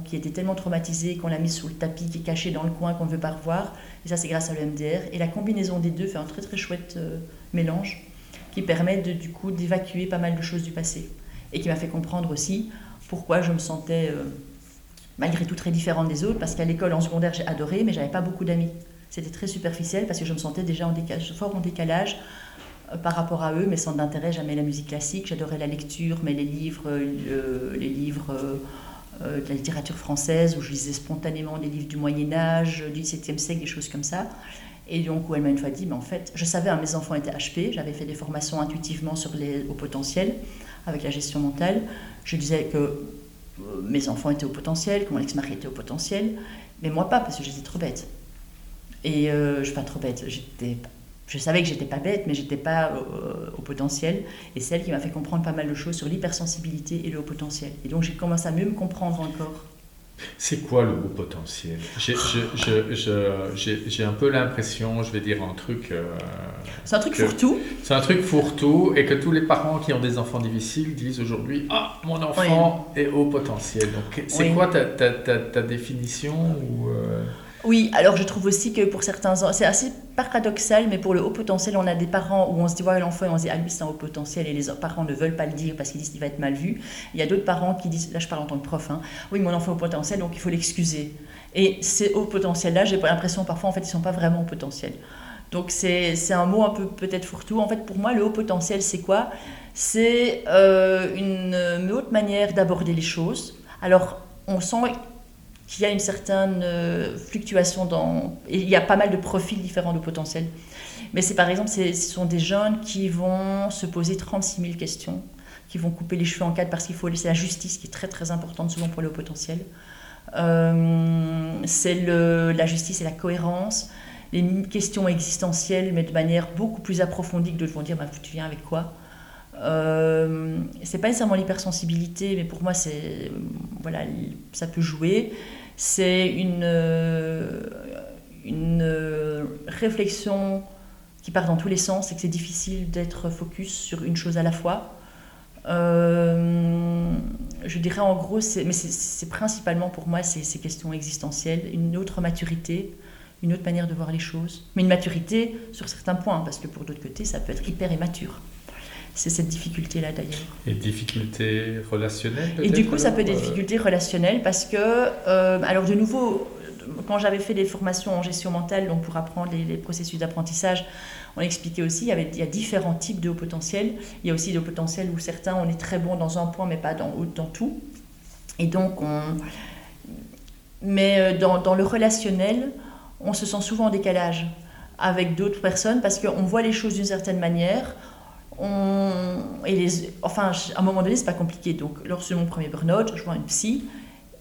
qui était tellement traumatisée qu'on l'a mise sous le tapis, qui est cachée dans le coin, qu'on ne veut pas revoir. Et ça, c'est grâce à l'EMDR. Et la combinaison des deux fait un très très chouette euh, mélange qui permet de, du coup d'évacuer pas mal de choses du passé. Et qui m'a fait comprendre aussi pourquoi je me sentais euh, malgré tout très différente des autres, parce qu'à l'école en secondaire j'ai adoré, mais j'avais pas beaucoup d'amis. C'était très superficiel parce que je me sentais déjà en décalage, fort en décalage euh, par rapport à eux, mais sans d'intérêt, jamais la musique classique. J'adorais la lecture, mais les livres, euh, les livres euh, de la littérature française, où je lisais spontanément des livres du Moyen Âge, du XVIIe siècle, des choses comme ça. Et donc, où elle m'a une fois dit, mais en fait, je savais, hein, mes enfants étaient HP, j'avais fait des formations intuitivement sur les hauts potentiels, avec la gestion mentale. Je disais que mes enfants étaient au potentiel, que mon ex-mari était au potentiel, mais moi pas, parce que j'étais trop bête. Et je suis pas trop bête, j'étais je savais que j'étais pas bête, mais j'étais pas euh, au potentiel. Et c'est elle qui m'a fait comprendre pas mal de choses sur l'hypersensibilité et le haut potentiel. Et donc j'ai commencé à mieux me comprendre encore. C'est quoi le haut potentiel? J'ai un peu l'impression, je vais dire un truc. Euh, c'est un truc fourre-tout. C'est un truc fourre-tout et que tous les parents qui ont des enfants difficiles disent aujourd'hui Ah, mon enfant est haut potentiel. Donc c'est quoi ta, ta, ta, définition ou, euh, oui, alors je trouve aussi que pour certains, c'est assez paradoxal, mais pour le haut potentiel, on a des parents où on se dit, ouais, l'enfant, on se dit, ah lui, c'est un haut potentiel, et les parents ne veulent pas le dire parce qu'ils disent qu'il va être mal vu. Il y a d'autres parents qui disent, là je parle en tant que prof, hein, oui, mon enfant est au potentiel, donc il faut l'excuser. Et ces hauts potentiels-là, j'ai l'impression parfois, en fait, ils ne sont pas vraiment au potentiel. Donc c'est un mot un peu peut-être fourre-tout. En fait, pour moi, le haut potentiel, c'est quoi? C'est euh, une, une autre manière d'aborder les choses. Alors, on sent qu'il y a une certaine euh, fluctuation dans... Et il y a pas mal de profils différents de potentiel. Mais c'est par exemple, ce sont des jeunes qui vont se poser 36 000 questions, qui vont couper les cheveux en quatre parce qu'il faut laisser la justice qui est très très importante souvent pour le potentiel. Euh, c'est la justice et la cohérence, les questions existentielles, mais de manière beaucoup plus approfondie que de vont dire bah, tu viens avec quoi? Euh, c'est pas nécessairement l'hypersensibilité, mais pour moi, c'est voilà, ça peut jouer c'est une, euh, une euh, réflexion qui part dans tous les sens et que c'est difficile d'être focus sur une chose à la fois. Euh, je dirais en gros, mais c'est principalement pour moi ces, ces questions existentielles, une autre maturité, une autre manière de voir les choses, mais une maturité sur certains points, parce que pour d'autres côtés, ça peut être hyper immature. C'est cette difficulté-là d'ailleurs. Et difficultés relationnelles Et du coup, ça peut être des euh, difficultés relationnelles parce que, euh, alors de nouveau, quand j'avais fait des formations en gestion mentale, donc pour apprendre les, processus d'apprentissage, on expliquait aussi, il y, avait, il y a différents types de haut potentiel. Il y a aussi des hauts potentiels où certains, on est très bon dans un point, mais pas dans, dans tout. Et donc, on... Mais euh, dans, dans le relationnel, on se sent souvent en décalage avec d'autres personnes parce qu'on voit les choses d'une certaine manière. On, et les, enfin, à un moment donné, c'est pas compliqué. Donc, lors de mon premier burn-out, je vois une psy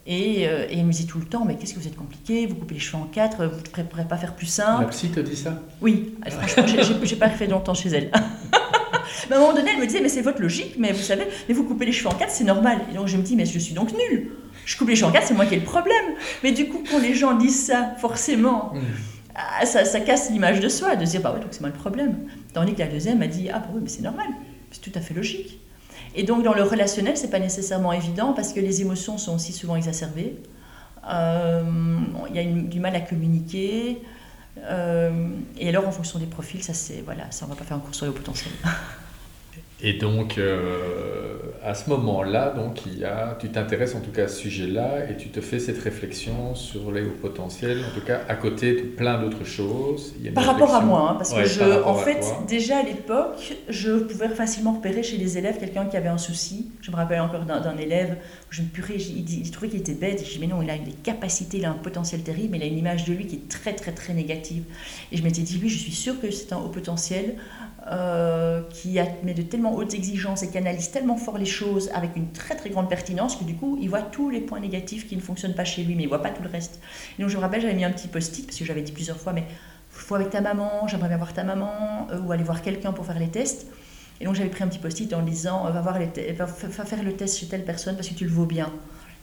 et, euh, et, elle me dit tout le temps Mais qu'est-ce que vous êtes compliqué? Vous coupez les cheveux en quatre, vous ne pourrez pas faire plus simple. La psy te dit ça? Oui, franchement, j'ai pas fait longtemps chez elle. mais à un moment donné, elle me disait Mais c'est votre logique, mais vous savez, mais vous coupez les cheveux en quatre, c'est normal. Et donc, je me dis Mais je suis donc nulle je coupe les cheveux en quatre, c'est moi qui ai le problème. Mais du coup, quand les gens disent ça, forcément, mm. ah, ça, ça, casse l'image de soi, de se dire, bah oui, donc c'est moi le problème. Tandis que la deuxième a dit, ah bah oui, mais c'est normal, c'est tout à fait logique. Et donc, dans le relationnel, c'est pas nécessairement évident parce que les émotions sont aussi souvent exacerbées. Euh, il y a du mal à communiquer. Euh, et alors, en fonction des profils, ça, c'est voilà, ça, on va pas faire un cours sur le potentiel. Et donc, euh, à ce moment-là, donc, il y a, tu t'intéresses en tout cas à ce sujet-là et tu te fais cette réflexion sur les hauts potentiels, en tout cas à côté de plein d'autres choses. par rapport à moi, hein, parce que je, en fait, déjà à l'époque, je pouvais facilement repérer chez les élèves quelqu'un qui avait un souci. Je me rappelle encore d'un élève où je me purais, il, il, trouvait qu'il était bête. Je dis, mais non, il a des capacités, il a un potentiel terrible, mais il a une image de lui qui est très, très, très négative. Et je m'étais dit, oui, je suis sûre que c'est un haut potentiel. Euh, qui met de tellement hautes exigences et qui analyse tellement fort les choses avec une très très grande pertinence que du coup il voit tous les points négatifs qui ne fonctionnent pas chez lui mais il voit pas tout le reste. Et donc je me rappelle j'avais mis un petit post-it parce que j'avais dit plusieurs fois mais faut avec ta maman, j'aimerais bien voir ta maman euh, ou aller voir quelqu'un pour faire les tests. Et donc j'avais pris un petit post-it en disant euh, va, voir va, faire le test chez telle personne parce que tu le vaux bien.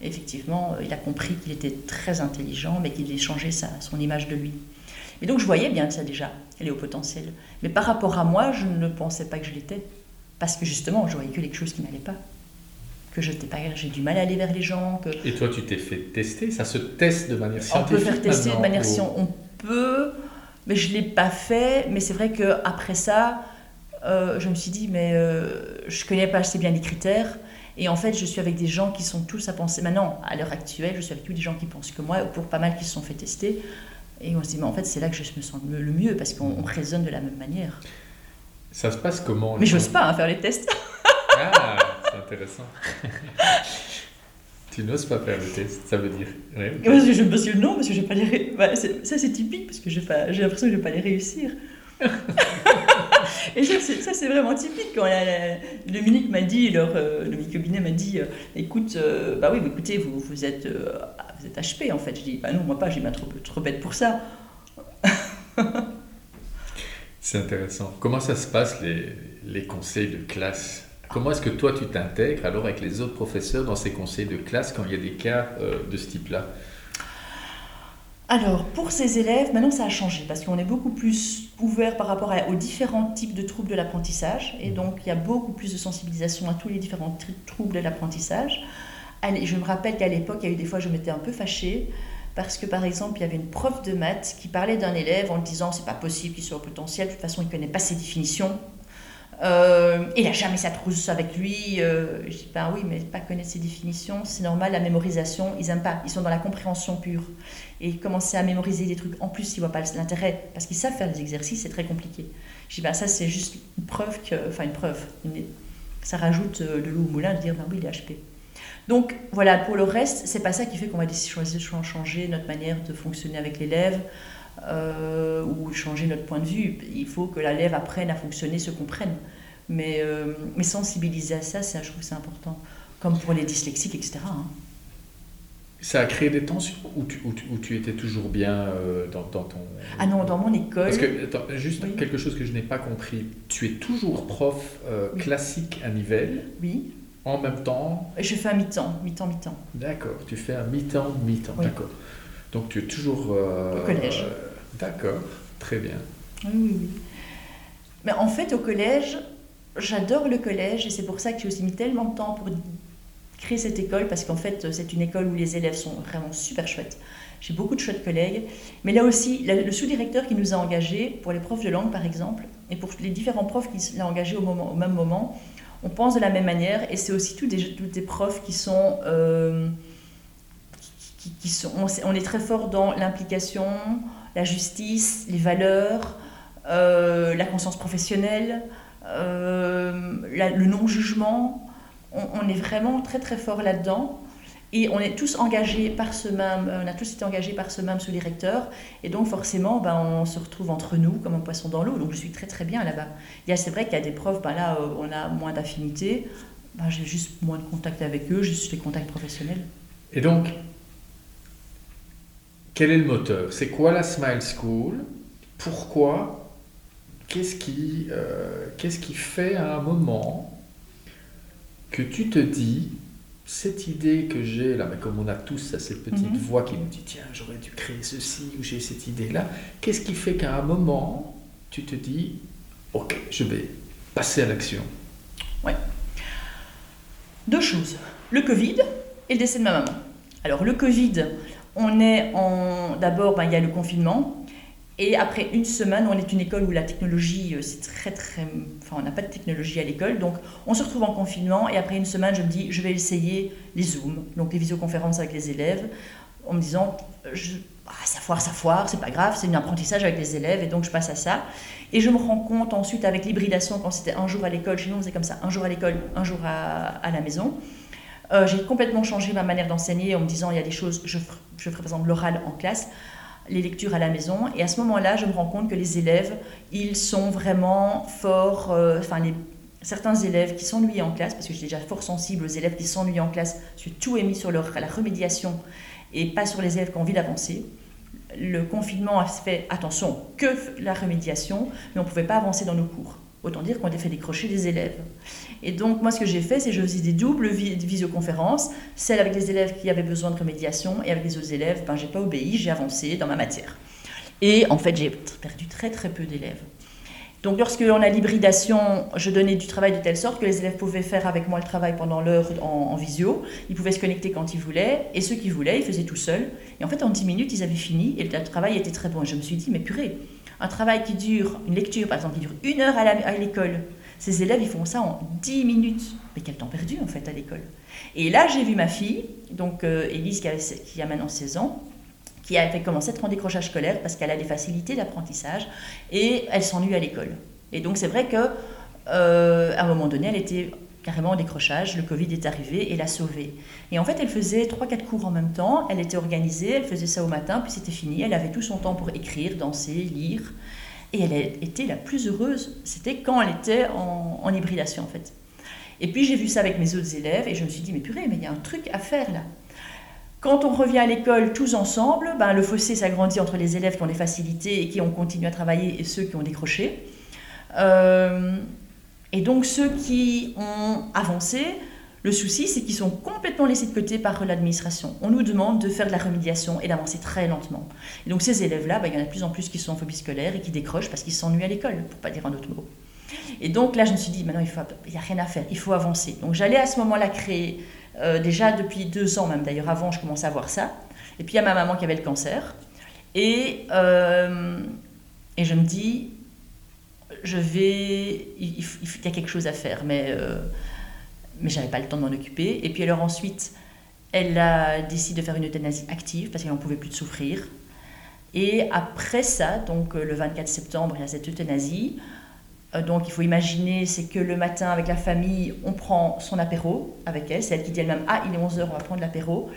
Et effectivement, il a compris qu'il était très intelligent mais qu'il devait changer sa, son image de lui. Et donc je voyais bien ça déjà, elle est au potentiel. Mais par rapport à moi, je ne pensais pas que je l'étais. Parce que justement, je voyais que quelque chose qui n'allait pas. Que je pas, j'ai du mal à aller vers les gens. Que... Et toi, tu t'es fait tester? Ça se teste de manière scientifique On peut faire tester de manière scientifique. On peut, mais je ne l'ai pas fait. Mais c'est vrai qu'après ça, euh, je me suis dit, mais euh, je ne connais pas assez bien les critères. Et en fait, je suis avec des gens qui sont tous à penser. Maintenant, à l'heure actuelle, je suis avec tous des gens qui pensent que moi, ou pour pas mal qui se sont fait tester. Et on se dit, mais en fait, c'est là que je me sens le mieux, parce qu'on raisonne de la même manière. Ça se passe comment Mais j'ose pas hein, faire les tests. ah, c'est intéressant. tu n'oses pas faire le test, ça veut dire parce, que je, parce que non, parce que je vais pas les bah, ça c'est typique, parce que j'ai l'impression que je vais pas les réussir. Et ça, c'est vraiment typique. Quand Dominique m'a dit, leur, euh, le cabinet m'a dit, euh, écoute, euh, bah oui, écoutez, vous, vous êtes vous êtes HP en fait. Je dis, bah non, moi pas, j'ai bien trop, trop bête pour ça. C'est intéressant. Comment ça se passe les, les conseils de classe? Comment est-ce que toi tu t'intègres alors avec les autres professeurs dans ces conseils de classe quand il y a des cas de ce type-là? Alors, pour ces élèves, maintenant ça a changé parce qu'on est beaucoup plus ouvert par rapport aux différents types de troubles de l'apprentissage et mmh. donc il y a beaucoup plus de sensibilisation à tous les différents troubles de l'apprentissage je me rappelle qu'à l'époque, il y a eu des fois, je m'étais un peu fâchée parce que par exemple, il y avait une prof de maths qui parlait d'un élève en disant c'est pas possible qu'il soit au potentiel, de toute façon, il connaît pas ses définitions. Euh, il n'a jamais sa trousse avec lui. Euh, je dis ben oui, mais pas connaître ses définitions, c'est normal. La mémorisation, ils aiment pas. Ils sont dans la compréhension pure. Et commencer à mémoriser des trucs, en plus, ils voient pas l'intérêt parce qu'ils savent faire des exercices, c'est très compliqué. Je dis ben ça, c'est juste une preuve enfin une preuve. ça rajoute euh, de l'eau au moulin de dire ben oui, il est HP. Donc voilà, pour le reste, c'est pas ça qui fait qu'on va choisir de changer notre manière de fonctionner avec l'élève euh, ou changer notre point de vue. Il faut que l'élève apprenne à fonctionner, se comprenne. Mais, euh, mais sensibiliser à ça, je trouve que c'est important. Comme pour les dyslexiques, etc. Hein. Ça a créé des tensions ou tu, tu, étais toujours bien euh, dans, ton... Ah non, dans mon école... Parce que, juste quelque chose que je n'ai pas compris. Tu es toujours prof classique à Nivelles. Oui en même temps Je fais un mi-temps, mi-temps, mi-temps. D'accord, tu fais un mi-temps, mi-temps, d'accord. Donc tu es toujours... Euh, au collège. D'accord, très bien. Oui, oui. Mais en fait, au collège, j'adore le collège et c'est pour ça que j'ai aussi mis tellement de temps pour créé cette école parce qu'en fait, c'est une école où les élèves sont vraiment super chouettes. J'ai beaucoup de chouettes collègues. Mais là aussi, le sous-directeur qui nous a engagés, pour les profs de langue par exemple, et pour les différents profs qui l'ont engagé au, même moment, on pense de la même manière. Et c'est aussi tous des, profs qui sont, euh, qui, sont. On, est très fort dans l'implication, la justice, les valeurs, euh, la conscience professionnelle, euh, le non-jugement. On, est vraiment très très fort là-dedans. Et on est tous engagés par ce même, on a tous été engagés par ce même sous-directeur. Et donc forcément, ben, on se retrouve entre nous comme un poisson dans l'eau. Donc je suis très très bien là-bas. C'est vrai qu'il y a des profs, ben, là euh, on a moins d'affinité. Ben, j'ai juste moins de contact avec eux, juste les contacts professionnels. Et donc, quel est le moteur? C'est quoi la Smile School? Pourquoi? Qu'est-ce qui, euh, qu'est-ce qui fait à un moment que tu te dis cette idée que j'ai là, mais comme on a tous cette petite mhm. voix qui nous dit tiens, j'aurais dû créer ceci ou j'ai cette idée-là, qu'est-ce qui fait qu'à un moment, tu te dis ok, je vais passer à l'action? Oui. Deux choses le Covid et le décès de ma maman. Alors, le Covid, on est en. D'abord, ben, il y a le confinement. Et après une semaine, on est une école où la technologie, euh, c'est très très... Enfin, on n'a pas de technologie à l'école. Donc, on se retrouve en confinement. Et après une semaine, je me dis, je vais essayer les Zooms, donc les visioconférences avec les élèves, en me disant, je, ah, ça foire, ça foire, c'est pas grave, c'est un apprentissage avec les élèves. Et donc, je passe à ça. Et je me rends compte ensuite avec l'hybridation, quand c'était un jour à l'école, chez nous, on faisait comme ça, un jour à l'école, un jour à, à la maison. Euh, j'ai complètement changé ma manière d'enseigner en me disant, il y a des choses, je, je ferai par exemple l'oral en classe les lectures à la maison. Et à ce moment-là, je me rends compte que les élèves, ils sont vraiment forts, euh, enfin certains élèves qui s'ennuient en classe, parce que j'étais déjà fort sensible aux élèves qui s'ennuient en classe, j'ai tout émis sur leur, la remédiation et pas sur les élèves qui ont envie d'avancer. Le confinement a fait, attention, que la remédiation, mais on ne pouvait pas avancer dans nos cours. Autant dire qu'on a fait décrocher des élèves. Et donc, moi, ce que j'ai fait, c'est que je faisais des doubles visioconférences, celle avec les élèves qui avaient besoin de remédiation, et avec les autres élèves, ben, j'ai pas obéi, j'ai avancé dans ma matière. Et en fait, j'ai perdu très très peu d'élèves. Donc, lorsqu'on a l'hybridation, je donnais du travail de telle sorte que les élèves pouvaient faire avec moi le travail pendant l'heure en, visio. Ils pouvaient se connecter quand ils voulaient, et ceux qui voulaient, ils faisaient tout seuls. Et en fait, en 10 minutes, ils avaient fini, et le travail était très bon. Et je me suis dit, mais purée, un travail qui dure, une lecture par exemple, qui dure une heure à l'école, ces élèves, ils font ça en 10 minutes. Mais quel temps perdu en fait à l'école. Et là, j'ai vu ma fille, donc euh, Élise qui, a maintenant 16 ans, qui a fait commencer à être en décrochage scolaire parce qu'elle a des facilités d'apprentissage et elle s'ennuie à l'école. Et donc c'est vrai que euh, un moment donné, elle était carrément en décrochage, le Covid est arrivé et l'a sauvée. Et en fait, elle faisait 3-4 cours en même temps, elle était organisée, elle faisait ça au matin, puis c'était fini, elle avait tout son temps pour écrire, danser, lire, et elle était la plus heureuse, c'était quand elle était en, en hybridation en fait. Et puis j'ai vu ça avec mes autres élèves et je me suis dit, mais purée, mais il y a un truc à faire là. Quand on revient à l'école tous ensemble, ben, le fossé s'agrandit entre les élèves qui ont des facilités et qui ont continué à travailler et ceux qui ont décroché. Euh, et donc ceux qui ont avancé, le souci, c'est qu'ils sont complètement laissés de côté par l'administration. On nous demande de faire de la remédiation et d'avancer très lentement. Et donc ces élèves-là, bah, il y en a de plus en plus qui sont en phobie scolaire et qui décrochent parce qu'ils s'ennuient à l'école, pour pas dire un autre mot. Et donc là, je me suis dit, maintenant, il n'y a rien à faire, il faut avancer. Donc j'allais à ce moment-là créer, euh, déjà depuis deux ans même, d'ailleurs avant, je commençais à voir ça. Et puis il y a ma maman qui avait le cancer. Et, euh, et je me dis, je vais, il, y a quelque chose à faire, mais, euh, mais j'avais pas le temps de m'en occuper. Et puis alors ensuite, elle a décidé de faire une euthanasie active parce qu'elle n'en pouvait plus de souffrir. Et après ça, donc euh, le 24 septembre, il y a cette euthanasie. Euh, donc il faut imaginer, c'est que le matin avec la famille, on prend son apéro avec elle. C'est elle qui dit elle-même, ah il est 11h, on va prendre l'apéro.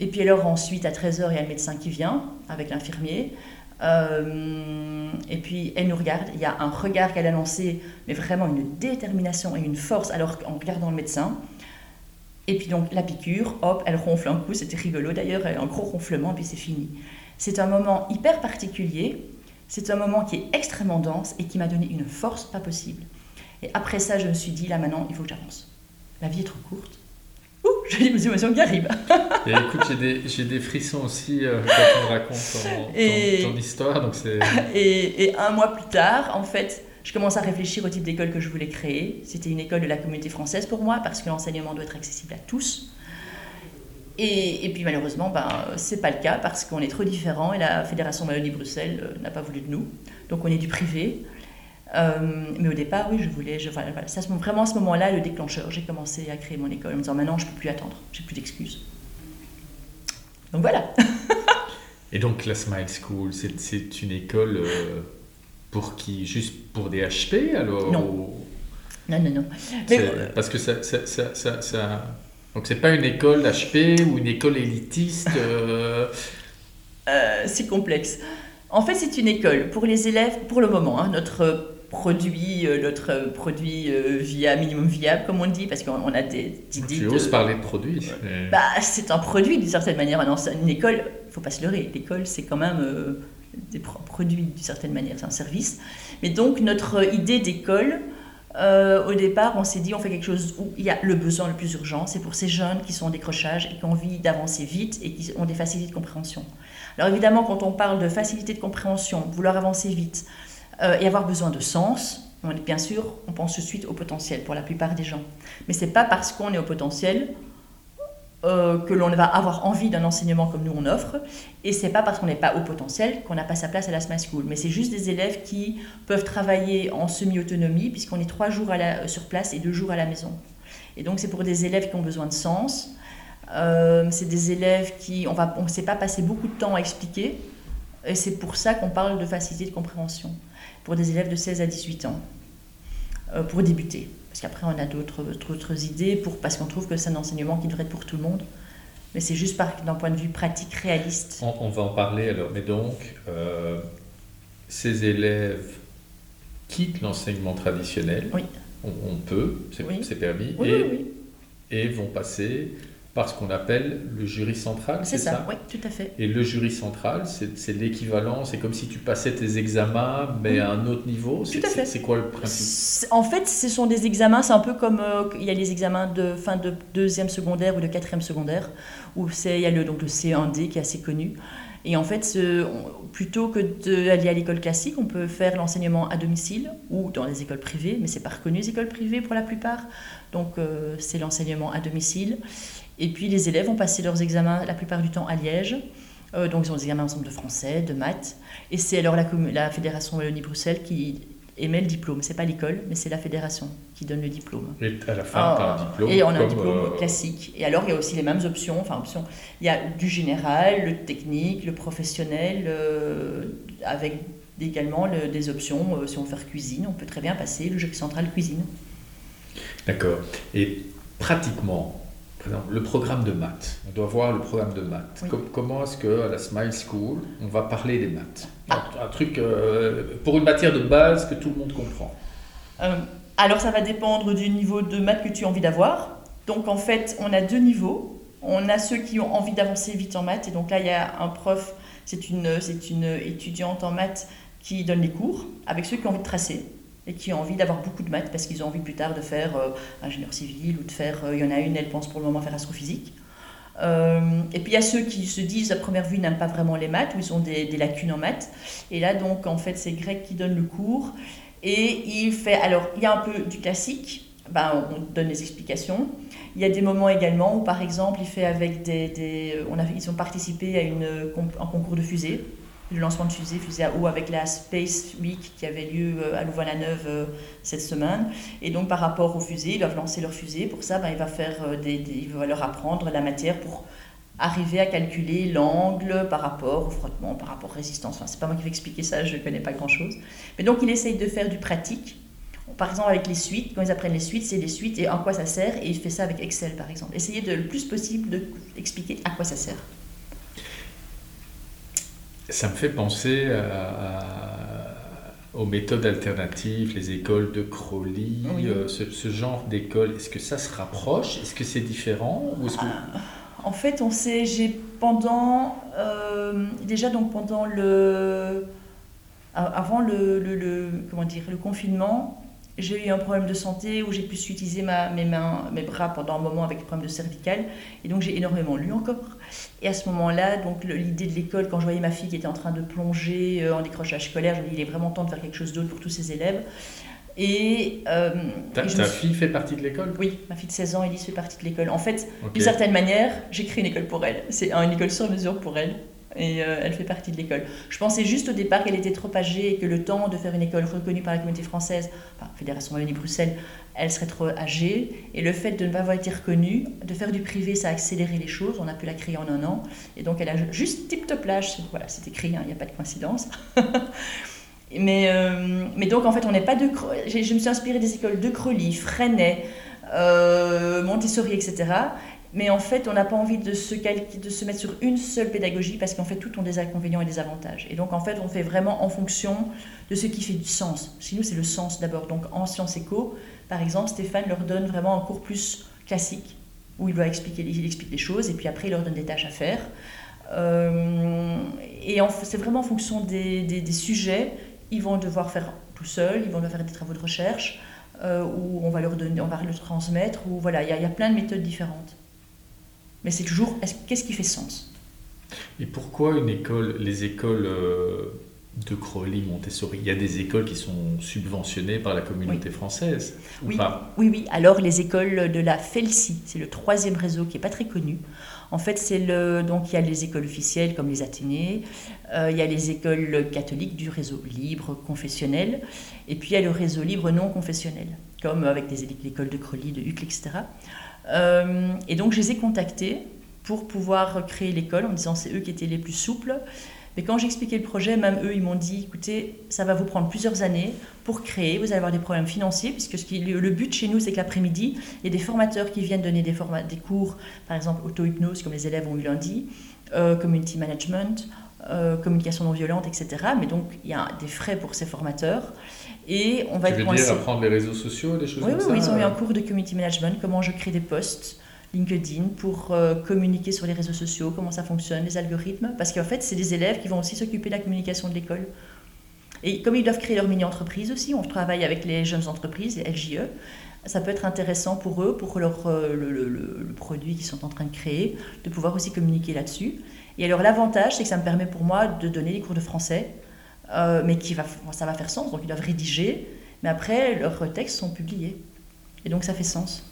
Et puis alors ensuite, à 13h, il y a le médecin qui vient avec l'infirmier. Euh, et puis elle nous regarde, il y a un regard qu'elle a lancé, mais vraiment une détermination et une force, alors en regardant le médecin. Et puis donc la piqûre, hop, elle ronfle un coup, c'était rigolo d'ailleurs, un gros ronflement, puis c'est fini. C'est un moment hyper particulier, c'est un moment qui est extrêmement dense et qui m'a donné une force pas possible. Et après ça, je me suis dit, là maintenant, il faut que j'avance. La vie est trop courte, j'ai des émotions qui arrivent. et écoute, j'ai des, des, frissons aussi euh, quand on me raconte ton, histoire. Donc et, et, un mois plus tard, en fait, je commence à réfléchir au type d'école que je voulais créer. C'était une école de la communauté française pour moi, parce que l'enseignement doit être accessible à tous. Et, puis malheureusement, ben, ce n'est pas le cas parce qu'on est trop différents et la Fédération Wallonie-Bruxelles euh, n'a pas voulu de nous. Donc on est du privé. Euh, mais au départ, oui, je voulais. Je, voilà, c'est vraiment à ce moment-là le déclencheur. J'ai commencé à créer mon école en me disant maintenant, je ne peux plus attendre, j'ai plus d'excuses. Donc voilà. et donc la Smile School, c'est, une école euh, pour qui Juste pour des HP alors Non. Non, non, non. parce que ça, ça, ça, ça donc c'est pas une école d'HP ou une école élitiste euh, C'est complexe. En fait, c'est une école pour les élèves, pour le moment, hein, notre produit, euh, notre produit via minimum viable, comme on dit, parce qu'on a des idées. Tu oses parler de produit bah, C'est un produit d'une certaine manière. une école, il ne faut pas se leurrer, l'école, c'est quand même des produits d'une certaine manière, c'est un service. Mais donc, notre idée d'école, euh, au départ, on s'est dit on fait quelque chose où il y a le besoin le plus urgent, c'est pour ces jeunes qui sont en décrochage et qui ont envie d'avancer vite et qui ont des facilités de compréhension. Alors évidemment, quand on parle de facilité de compréhension, vouloir avancer vite euh, et avoir besoin de sens, bien sûr, on pense tout de suite au potentiel pour la plupart des gens. Mais c'est pas parce qu'on est au potentiel euh, que l'on va avoir envie d'un enseignement comme nous on offre. Et c'est pas parce qu'on n'est pas au potentiel qu'on n'a pas sa place à la Smart School. Mais c'est juste des élèves qui peuvent travailler en semi-autonomie, puisqu'on est trois jours sur place et deux jours à la maison. Et donc c'est pour des élèves qui ont besoin de sens. Euh, c'est des élèves qui on on ne sait pas passer beaucoup de temps à expliquer. Et c'est pour ça qu'on parle de facilité de compréhension pour des élèves de 16 à 18 ans, euh, pour débuter. Parce qu'après, on a d'autres idées, pour, parce qu'on trouve que c'est un enseignement qui devrait être pour tout le monde. Mais c'est juste d'un point de vue pratique, réaliste. On, va en parler alors. Mais donc, euh, ces élèves quittent l'enseignement traditionnel. Oui. On, peut, c'est permis. et, et vont passer par ce qu'on appelle le jury central. C'est ça, oui, tout à fait. Et le jury central, c'est l'équivalent, c'est comme si tu passais tes examens, mais à un autre niveau. Tout à fait. C'est quoi le principe? En fait, ce sont des examens, c'est un peu comme euh, il y a les examens de fin de deuxième secondaire ou de quatrième secondaire, où il y a le, donc le C1D qui est assez connu. Et en fait, ce, plutôt que d'aller à l'école classique, on peut faire l'enseignement à domicile ou dans les écoles privées, mais c'est pas reconnu les écoles privées pour la plupart. Donc euh, c'est l'enseignement à domicile. Et puis les élèves ont passé leurs examens la plupart du temps à Liège. Euh, donc ils ont des examens ensemble de français, de maths. Et c'est alors la, la Fédération Wallonie-Bruxelles qui émet le diplôme. C'est pas l'école, mais c'est la fédération qui donne le diplôme. Et à la fin, as un ah, diplôme. Et on a un diplôme euh, classique. Et alors, il y a aussi les mêmes options. Enfin, options. Il y a du général, le technique, le professionnel, euh, avec également des options. si on veut faire cuisine, on peut très bien passer le jeu central cuisine. D'accord. Et pratiquement, le programme de maths. On doit voir le programme de maths. comment est-ce qu'à la Smile School, on va parler des maths? Ah. un, truc euh, pour une matière de base que tout le monde comprend. Euh, alors, ça va dépendre du niveau de maths que tu as envie d'avoir. Donc, en fait, on a deux niveaux. On a ceux qui ont envie d'avancer vite en maths. Et donc là, il y a un prof, c'est une, une étudiante en maths qui donne les cours, avec ceux qui ont envie de tracer et qui ont envie d'avoir beaucoup de maths parce qu'ils ont envie plus tard de faire euh, ingénieur civil ou de faire, euh, il y en a une, elle pense pour le moment faire astrophysique. Euh, et puis il y a ceux qui se disent à première vue n'aiment pas vraiment les maths ou ils ont des, lacunes en maths. Et là donc en fait c'est Greg qui donne le cours et il fait alors il y a un peu du classique, ben, on donne les explications. Il y a des moments également où par exemple il fait avec des, ils ont participé à une, un concours de fusée le lancement de fusée, fusée à eau avec la Space Week qui avait lieu euh, à Louvain-la-Neuve euh, cette semaine. Et donc par rapport aux fusées, ils doivent lancer leur fusée. Pour ça, ben, il, va faire euh, des, il va leur apprendre la matière pour arriver à calculer l'angle par rapport au frottement, par rapport à résistance. Enfin, c'est pas moi qui vais expliquer ça, je ne connais pas grand-chose. Mais donc il essaye de faire du pratique. Par exemple, avec les suites, quand ils apprennent les suites, c'est les suites et en quoi ça sert. Et il fait ça avec Excel, par exemple. Essayez de, le plus possible d'expliquer à quoi ça sert. Ça me fait penser aux méthodes alternatives, les écoles de Crowley, euh, ce, genre d'école. Est-ce que ça se rapproche? Est-ce que c'est différent? Ou ah, En fait, on sait, j'ai pendant, euh, déjà donc pendant le, avant le, comment dire, le confinement, j'ai eu un problème de santé où j'ai pu utiliser ma, mes mains, mes bras pendant un moment avec un problème de cervical. Et donc j'ai énormément lu encore. Et à ce moment-là, donc l'idée de l'école, quand je voyais ma fille qui était en train de plonger euh, en décrochage scolaire, je me dis il est vraiment temps de faire quelque chose d'autre pour tous ses élèves. Et, euh, ta, fille fait partie de l'école? Oui, ma fille de 16 ans, Elise, fait partie de l'école. En fait, d'une certaine manière, j'ai créé une école pour elle. C'est une école sur mesure pour elle et euh, elle fait partie de l'école. Je pensais juste au départ qu'elle était trop âgée et que le temps de faire une école reconnue par la communauté française, enfin Fédération Wallonie-Bruxelles, elle serait trop âgée. Et le fait de ne pas avoir été reconnue, de faire du privé, ça a accéléré les choses. On a pu la créer en un an. Et donc elle a juste tip-top l'âge. Voilà, c'est écrit, hein, il n'y a pas de coïncidence. mais, euh, mais donc en fait, on n'est pas de. Je me suis inspirée des écoles de Crolly, Freinet, euh, Montessori, etc. Mais en fait, on n'a pas envie de se, mettre sur une seule pédagogie parce qu'en fait, tout ont des inconvénients et des avantages. Et donc, en fait, on fait vraiment en fonction de ce qui fait du sens. Chez nous, c'est le sens d'abord. Donc, en sciences éco, par exemple, Stéphane leur donne vraiment un cours plus classique où il doit expliquer, il explique les choses et puis après, il leur donne des tâches à faire. Euh, et c'est vraiment en fonction des, des, sujets. Ils vont devoir faire tout seuls, ils vont devoir faire des travaux de recherche. Euh, où on va leur donner, on va le transmettre, ou voilà, il y, a plein de méthodes différentes. Mais c'est toujours qu'est-ce qui fait sens? Et pourquoi une école, les écoles euh, de Crowley, Montessori, il y a des écoles qui sont subventionnées par la communauté française oui. oui, oui. Alors les écoles de la FELSI, c'est le troisième réseau qui est pas très connu. En fait, c'est le donc il y a les écoles officielles comme les Athénées, euh, il y a les écoles catholiques du réseau libre confessionnel, et puis il y a le réseau libre non confessionnel, comme avec des écoles de Crowley, de Hucle, etc. Euh, et donc, je les ai contactés pour pouvoir créer l'école en me disant c'est eux qui étaient les plus souples. Mais quand j'expliquais le projet, même eux, ils m'ont dit écoutez, ça va vous prendre plusieurs années pour créer, vous allez avoir des problèmes financiers, puisque le but chez nous, c'est que l'après-midi, il y a des formateurs qui viennent donner des, des cours, par exemple auto-hypnose, comme les élèves ont eu lundi, euh, community management, euh, communication non violente, etc. Mais donc, il y a des frais pour ces formateurs. Et on va tu veux dire apprendre les réseaux sociaux, des choses comme oui, ça Oui, ils ont eu un cours de community management, comment je crée des posts LinkedIn pour euh, communiquer sur les réseaux sociaux, comment ça fonctionne, les algorithmes. Parce qu'en fait, c'est des élèves qui vont aussi s'occuper de la communication de l'école. Et comme ils doivent créer leur mini-entreprise aussi, on travaille avec les jeunes entreprises, les LJE, ça peut être intéressant pour eux, pour leur, euh, le, le, produit qu'ils sont en train de créer, de pouvoir aussi communiquer là-dessus. Et alors l'avantage, c'est que ça me permet pour moi de donner des cours de français euh, mais qui va, ça va faire sens. Donc ils doivent rédiger, mais après leurs textes sont publiés. Et donc ça fait sens.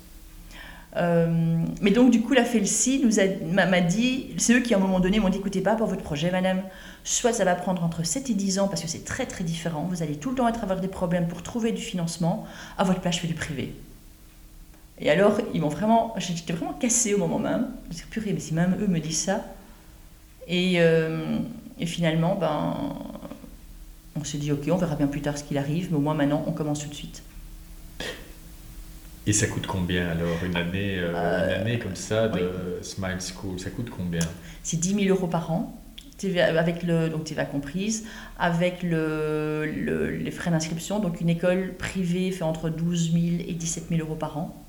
Euh, mais donc du coup, la FELSI nous m'a dit, c'est eux qui à un moment donné m'ont dit, écoutez pas pour votre projet, madame, soit ça va prendre entre 7 et 10 ans parce que c'est très très différent, vous allez tout le temps être avoir des problèmes pour trouver du financement, à votre place je fais du privé. Et alors, ils m'ont vraiment, j'étais vraiment cassée au moment même, je me purée, mais si même eux me disent ça, et, euh, et finalement, ben, on s'est dit, ok, on verra bien plus tard ce qu'il arrive, mais au moins maintenant, on commence tout de suite. Et ça coûte combien alors une année, euh, une euh, année comme ça de Smile School Ça coûte combien? C'est 10 000 euros par an, avec le, donc TVA comprise, avec le, les frais d'inscription. Donc une école privée fait entre 12 000 et 17 000 euros par an.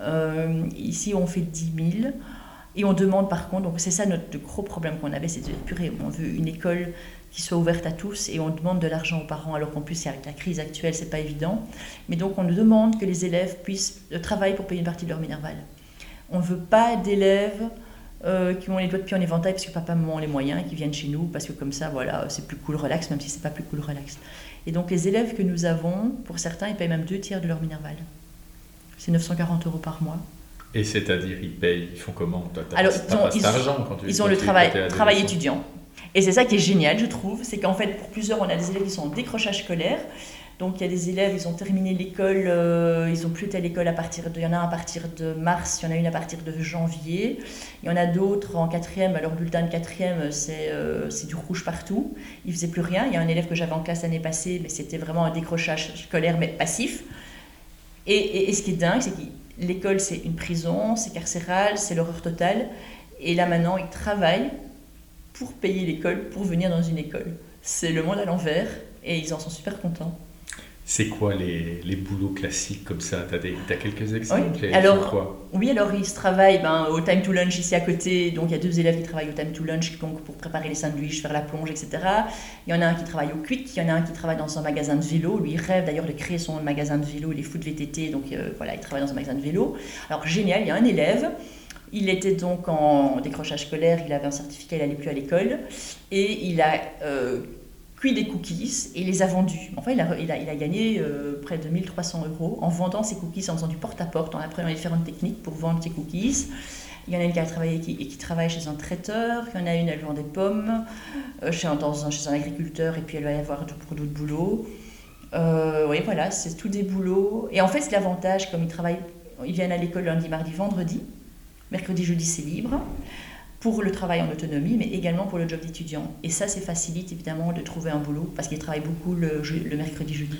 Euh, ici, on fait 10 000. Et on demande par contre, donc c'est ça notre gros problème qu'on avait, c'est de purée, on veut une école qui soit ouverte à tous et on demande de l'argent aux parents alors qu'en plus avec la crise actuelle c'est pas évident. Mais donc on demande que les élèves puissent euh, travailler pour payer une partie de leur minerval. On ne veut pas d'élèves euh, qui ont les doigts de pied en éventail parce que papa maman ont les moyens qui viennent chez nous parce que comme ça voilà c'est plus cool relax même si c'est pas plus cool relax. Et donc les élèves que nous avons pour certains ils payent même deux tiers de leur minerval. C'est 940 euros par mois et c'est-à-dire ils payent ils font comment? Alors ils ont, ils, quand tu, ils ont le travail travail étudiant et c'est ça qui est génial, je trouve, c'est qu'en fait, pour plusieurs, on a des élèves qui sont en décrochage scolaire. Donc il y a des élèves, ils ont terminé l'école, euh, ils n'ont plus été à l'école à partir de, il y en a un à partir de mars, il y en a une à partir de janvier. Il y en a d'autres en quatrième, alors le bulletin de quatrième, c'est euh, du rouge partout. Ils faisaient plus rien. Il y a un élève que j'avais en classe l'année passée, mais c'était vraiment un décrochage scolaire, mais passif. Et, et ce qui est dingue, c'est que l'école, c'est une prison, c'est carcéral, c'est l'horreur totale. Et là maintenant, ils travaillent pour payer l'école, pour venir dans une école. C'est le monde à l'envers et ils en sont super contents. C'est quoi les, les, boulots classiques comme ça? Tu as, quelques exemples oui. Alors, oui, alors ils travaillent ben, au time to lunch ici à côté. Donc il y a deux élèves qui travaillent au time to lunch donc, pour préparer les sandwichs, faire la plonge, etc. Il y en a un qui travaille au Quick, il y en a un qui travaille dans un magasin de vélo. Lui, il rêve d'ailleurs de créer son magasin de vélo, les foot VTT. Donc euh, voilà, il travaille dans un magasin de vélo. Alors génial, il y a un élève. Il était donc en décrochage scolaire, il avait un certificat, il n'allait plus à l'école. Et il a. Euh, cuit des cookies et les a vendus. Enfin, il a, il a, il a gagné euh, près de 1300 euros en vendant ses cookies, en faisant du porte-à-porte, en apprenant différentes techniques pour vendre ses cookies. Il y en a une qui a travaillé qui, qui travaille chez un traiteur, il y en a une, elle vend des pommes euh, chez, un, dans chez un agriculteur, et puis elle va y avoir pour d'autres boulots. Euh, oui, voilà, c'est tous des boulots. Et en fait, c'est l'avantage, comme ils travaillent, ils viennent à l'école lundi, mardi, vendredi. Mercredi, jeudi, c'est libre pour le travail en autonomie, mais également pour le job d'étudiant. Et ça, c'est facilite évidemment de trouver un boulot parce qu'ils travaillent beaucoup le, le mercredi, jeudi.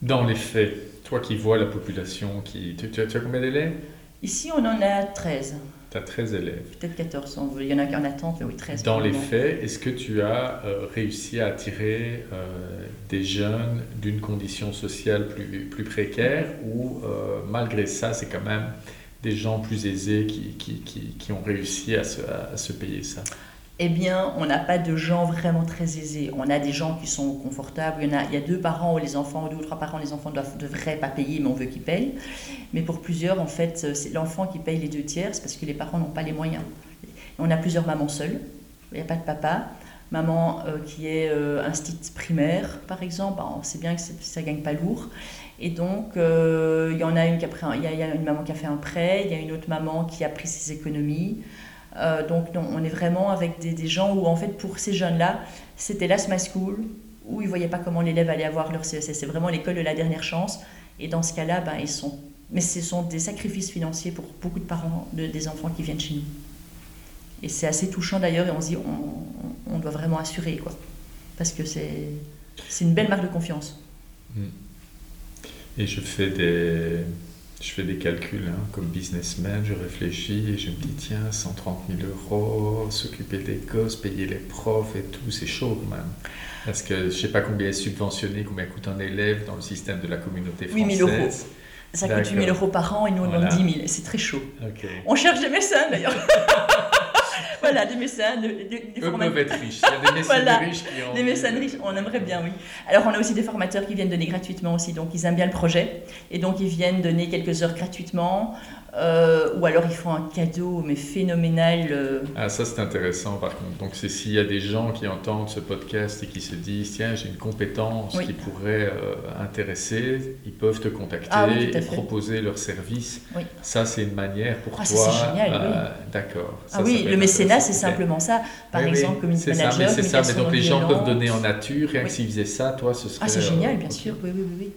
Dans les faits, toi qui vois la population, qui... Tu, as, combien d'élèves? Ici, on en a 13. Tu as 13 élèves. Peut-être 14, il y en a qui en attente, mais oui, 13. Dans les faits, est-ce que tu as euh, réussi à attirer euh, des jeunes d'une condition sociale plus, plus précaire ou euh, malgré ça, c'est quand même des gens plus aisés qui, qui, qui, ont réussi à se, à se, payer ça? Eh bien, on n'a pas de gens vraiment très aisés. On a des gens qui sont confortables. Il y, a, il y a deux parents où les enfants, deux ou trois parents, les enfants ne devraient pas payer, mais on veut qu'ils payent. Mais pour plusieurs, en fait, c'est l'enfant qui paye les deux tiers, parce que les parents n'ont pas les moyens. On a plusieurs mamans seules, il n'y a pas de papa. Maman euh, qui est euh, un primaire, par exemple, on sait bien que ça ne gagne pas lourd. Et donc, euh, il y en a une qui a pris, il y, a une maman qui a fait un prêt, il y a une autre maman qui a pris ses économies. Euh, donc, on est vraiment avec des, gens où, en fait, pour ces jeunes-là, c'était l'asthma school, où ils ne voyaient pas comment l'élève allait avoir leur CEC. C'est vraiment l'école de la dernière chance. Et dans ce cas-là, ben, ils sont... Mais ce sont des sacrifices financiers pour beaucoup de parents de, des enfants qui viennent chez nous. Et c'est assez touchant d'ailleurs, et on se dit, on, on, doit vraiment assurer, quoi. Parce que c'est une belle marque de confiance. Mm. Et je fais des, je fais des calculs hein, comme businessman, je réfléchis et je me dis tiens, 130 000 euros, s'occuper des gosses, payer les profs et tout, c'est chaud quand même. Parce que je ne sais pas combien est subventionné, combien coûte un élève dans le système de la communauté française. 8 000 euros. Ça coûte 8 000 euros par an et nous on voilà. 10 000. C'est très chaud. On cherche des médecins d'ailleurs. voilà, des mécènes. Des, des, des peuvent être riches. Il y a des mécènes riches qui ont. Des mécènes riches, on aimerait bien, oui. Alors, on a aussi des formateurs qui viennent donner gratuitement aussi. Donc, ils aiment bien le projet. Et donc, ils viennent donner quelques heures gratuitement. Euh, ou alors ils font un cadeau, mais phénoménal. Euh. Ah, ça c'est intéressant par contre. Donc c'est s'il y a des gens qui entendent ce podcast et qui se disent, tiens, j'ai une compétence qui pourrait euh, intéresser, ils peuvent te contacter ah et proposer leur service. Ça c'est une manière pour ah, toi. C'est génial, D'accord. Ah oui, le mécénat c'est simplement ça. Par exemple, community manager. C'est ça, mais donc les gens peuvent donner en nature, s'ils faisaient ça, toi ce serait. Ah c'est génial, bien sûr, oui, oui, oui.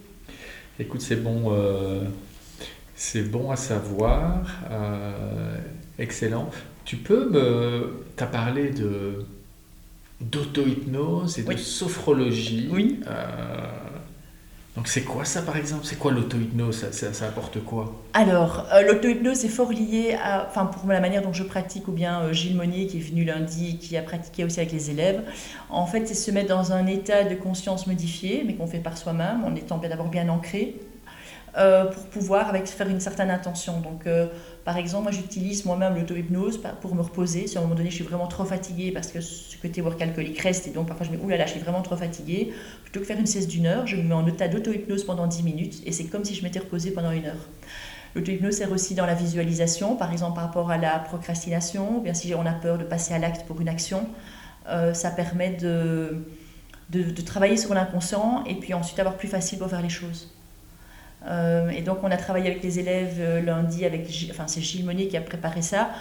Écoute, c'est bon. C'est bon à savoir. Euh, excellent. Tu peux me. Tu as parlé de d'auto-hypnose et de sophrologie. Oui. Euh, donc c'est quoi ça par exemple? C'est quoi l'auto-hypnose? Ça, ça, apporte quoi? Alors, euh, l'auto-hypnose est fort lié à, enfin pour la manière dont je pratique, ou bien Gilles Monnier qui est venu lundi, qui a pratiqué aussi avec les élèves. En fait, c'est se mettre dans un état de conscience modifié, mais qu'on fait par soi-même, en étant d'abord bien ancré, euh, pour pouvoir faire une certaine intention. Donc, euh, par exemple, moi j'utilise moi-même l'auto-hypnose pour me reposer. Si à un moment donné je suis vraiment trop fatiguée parce que ce côté work alcoolique reste, et donc parfois je me dis, oulala, je suis vraiment trop fatiguée, plutôt que faire une sieste d'une heure, je me mets en état d'auto-hypnose pendant 10 minutes et c'est comme si je m'étais reposée pendant une heure. L'auto-hypnose sert aussi dans la visualisation, par exemple par rapport à la procrastination, ou bien si on a peur de passer à l'acte pour une action, euh, ça permet de, de, de travailler sur l'inconscient et puis ensuite avoir plus facile pour faire les choses. Euh, et donc, on a travaillé avec les élèves euh, lundi, avec, enfin, c'est Gilles Monnier qui a préparé ça.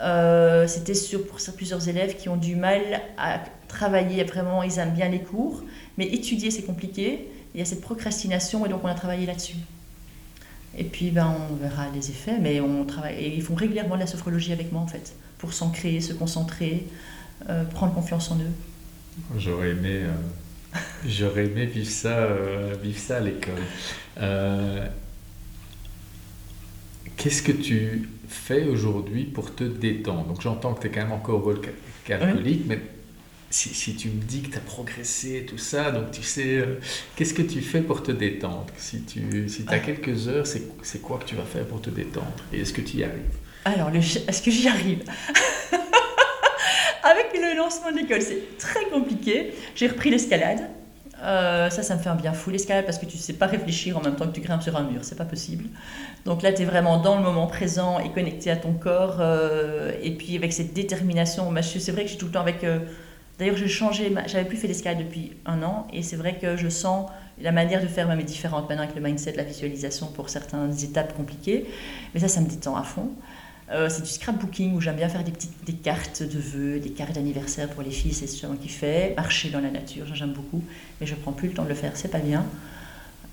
Euh, c'était sur, plusieurs élèves qui ont du mal à travailler, vraiment, ils aiment bien les cours, mais étudier, c'est compliqué. Il y a cette procrastination, et donc on a travaillé là-dessus. Et puis, ben, on verra les effets, mais on travaille, et ils font régulièrement de la sophrologie avec moi, en fait, pour s'ancrer, se concentrer, prendre confiance en eux. J'aurais aimé J'aurais aimé vivre ça, euh, vivre ça à l'école. Euh, qu'est-ce que tu fais aujourd'hui pour te détendre? Donc j'entends que tu es quand même encore alcoolique, mais si, tu me dis que tu as progressé, tout ça, donc tu sais, euh, qu'est-ce que tu fais pour te détendre? Si tu si as ah. quelques heures, c'est quoi que tu vas faire pour te détendre? Et est-ce que tu y arrives? Alors, est-ce que j'y arrive? Avec le lancement de l'école, c'est très compliqué. J'ai repris l'escalade. Euh, ça, ça me fait un bien fou l'escalade parce que tu ne sais pas réfléchir en même temps que tu grimpes sur un mur, c'est pas possible. Donc là, tu es vraiment dans le moment présent et connecté à ton corps. Euh, et puis avec cette détermination, c'est vrai que j'ai tout le temps avec D'ailleurs, j'ai changé, j'avais plus fait l'escalade depuis un an et c'est vrai que je sens la manière de faire même est différente maintenant avec le mindset, la visualisation pour certaines étapes compliquées. Mais ça, ça me détend à fond. Euh, c'est du scrapbooking où j'aime bien faire des petites cartes de vœux, des cartes d'anniversaire pour les filles, c'est ce qui fait. Marcher dans la nature, j'aime beaucoup, mais je prends plus le temps de le faire, c'est pas bien.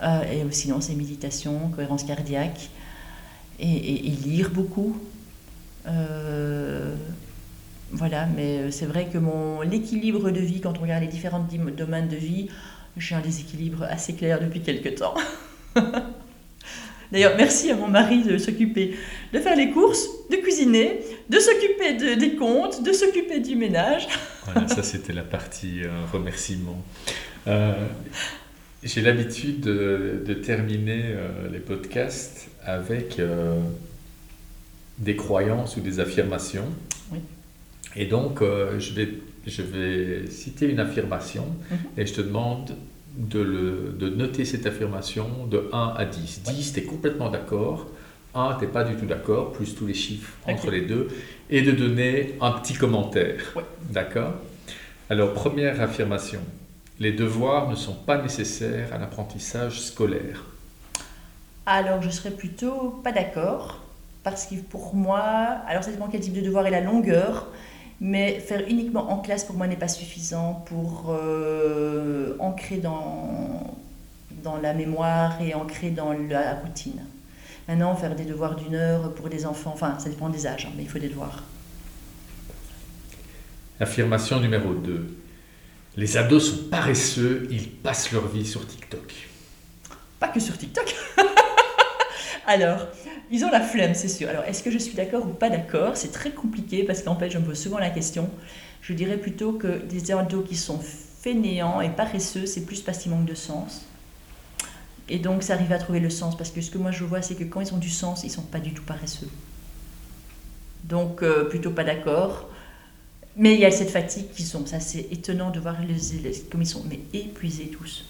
Euh, et sinon, c'est méditation, cohérence cardiaque et, et lire beaucoup. Euh, voilà, mais euh, c'est vrai que mon l'équilibre de vie, quand on regarde les différents domaines de vie, j'ai un déséquilibre assez clair depuis quelques temps. D'ailleurs, merci à mon mari de s'occuper de faire les courses, de cuisiner, de s'occuper des comptes, de s'occuper du ménage. voilà, ça c'était la partie euh, remerciement. Euh, j'ai l'habitude de, terminer les podcasts avec des croyances ou des affirmations. Oui. Et donc, euh, je, vais, je vais citer une affirmation mhm. et je te demande de, le, de, noter cette affirmation de 1 à 10. 10, tu es complètement d'accord. 1, tu n'es pas du tout d'accord, plus tous les chiffres entre les deux. Et de donner un petit commentaire. D'accord? Alors, première affirmation. Les devoirs ne sont pas nécessaires à l'apprentissage scolaire. Alors, je serais plutôt pas d'accord. Parce que pour moi, alors ça dépend quel type de devoir et la longueur. Mais faire uniquement en classe, pour moi, n'est pas suffisant pour euh, ancrer dans, dans la mémoire et ancrer dans la routine. Maintenant, faire des devoirs d'une heure pour des enfants, enfin, ça dépend des âges, hein, mais il faut des devoirs. Affirmation numéro 2. Les ados sont paresseux, ils passent leur vie sur TikTok. Pas que sur TikTok Alors, ils ont la flemme, c'est sûr. Alors, est-ce que je suis d'accord ou pas d'accord? C'est très compliqué parce qu'en fait, je me pose souvent la question. Je dirais plutôt que des ados qui sont fainéants et paresseux, c'est plus parce qu'ils manquent de sens. Et donc, ça arrive à trouver le sens parce que ce que moi je vois, c'est que quand ils ont du sens, ils sont pas du tout paresseux. Donc, euh, plutôt pas d'accord. Mais il y a cette fatigue qui sont. Ça, c'est étonnant de voir les élèves comme ils sont mais épuisés tous.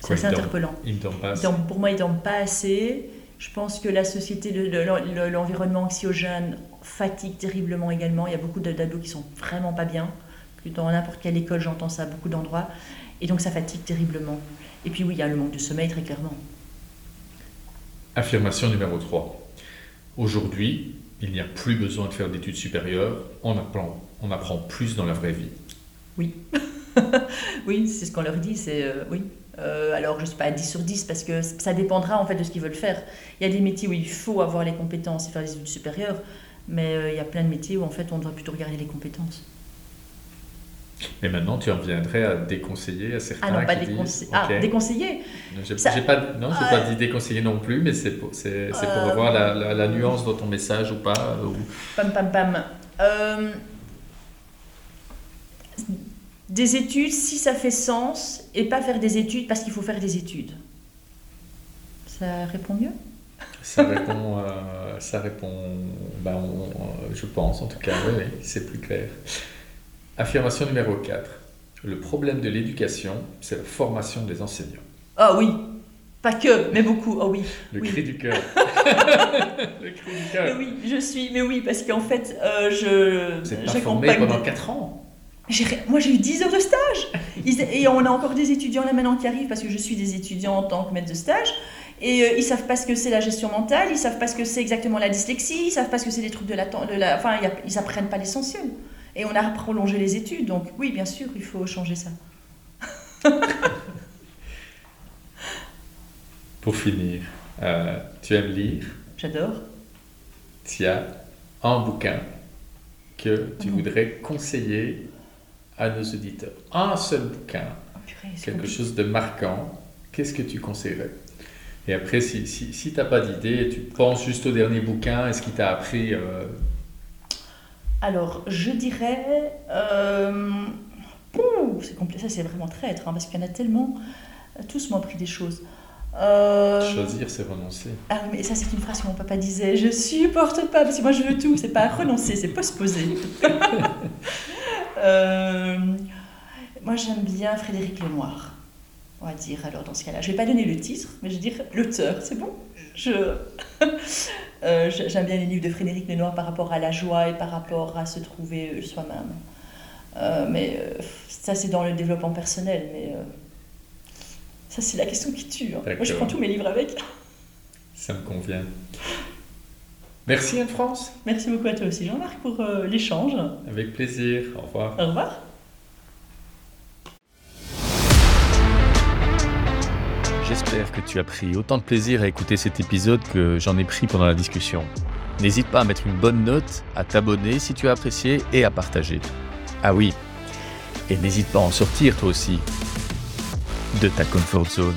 C'est assez interpellant. Ils dorment pas assez. pour moi, ils dorment pas assez. Je pense que la société, l'environnement anxiogène fatigue terriblement également. Il y a beaucoup d'ados qui sont vraiment pas bien. Dans n'importe quelle école, j'entends ça à beaucoup d'endroits. Et donc ça fatigue terriblement. Et puis oui, il y a le manque de sommeil très clairement. Affirmation numéro 3. Aujourd'hui, il n'y a plus besoin de faire d'études supérieures. On apprend, on apprend plus dans la vraie vie. Oui. oui, c'est ce qu'on leur dit. C'est euh, oui, euh, alors, je ne suis pas à 10 sur 10 parce que ça dépendra en fait de ce qu'ils veulent faire. Il y a des métiers où il faut avoir les compétences et faire des études supérieures, mais euh, il y a plein de métiers où en fait on doit plutôt regarder les compétences. Mais maintenant, tu en viendrais à déconseiller à certains. Ah non, pas déconseiller. Ah, déconseiller J'ai pas, Non, je n'ai pas dit déconseiller non plus, mais c'est pour, c'est, pour euh, la, la, nuance dans ton message ou pas. Ou... Pam, pam, pam. Des études, si ça fait sens, et pas faire des études parce qu'il faut faire des études. Ça répond mieux? Ça répond, euh, ça répond ben, je pense en tout cas, oui, c'est plus clair. Affirmation numéro 4. Le problème de l'éducation, c'est la formation des enseignants. Ah oui, pas que, mais beaucoup, oh oui. Le cri du cœur. le cri du cœur. oui, je suis, mais oui, parce qu'en fait, euh, je... Vous pas formé pendant 4 ans moi, j'ai eu 10 heures de stage. et on a encore des étudiants là maintenant qui arrivent parce que je suis des étudiants en tant que maître de stage. Et euh, ils savent pas ce que c'est la gestion mentale, ils savent pas ce que c'est exactement la dyslexie, ils savent pas ce que c'est des trucs de la, de la enfin, ils apprennent pas l'essentiel. Et on a prolongé les études, donc oui, bien sûr, il faut changer ça. Pour finir, euh, tu aimes lire? J'adore. Tu as un bouquin que tu voudrais conseiller à nos auditeurs un seul bouquin, quelque chose de marquant, qu'est-ce que tu conseillerais? Et après, si, si, si tu n'as pas d'idée, tu penses juste au dernier bouquin, est-ce qu'il t'a appris euh, Alors, je dirais. c'est compliqué, ça c'est vraiment traître, hein, parce qu'il y en a tellement. Tous m'ont appris des choses. Choisir, c'est renoncer. Ah mais ça c'est une phrase que mon papa disait. Je supporte pas, parce que moi je veux tout. C'est pas renoncer, c'est pas poser. moi j'aime bien Frédéric Lenoir on va dire, alors dans ce cas-là. Je ne vais pas donner le titre, mais je vais dire l'auteur, c'est bon? Euh, je, J'aime bien les livres de Frédéric Lenoir par rapport à la joie et par rapport à se trouver euh, soi-même. Euh, mais ça, c'est dans le développement personnel, mais ça, c'est la question qui tue. Hein. Moi, je prends tous mes livres avec. Ça me convient. Merci Anne-France. Merci beaucoup à toi aussi Jean-Marc pour l'échange. Avec plaisir. Au revoir. Au revoir. J'espère que tu as pris autant de plaisir à écouter cet épisode que j'en ai pris pendant la discussion. N'hésite pas à mettre une bonne note, à t'abonner si tu as apprécié et à partager. Ah oui, et n'hésite pas à en sortir toi aussi de ta comfort zone.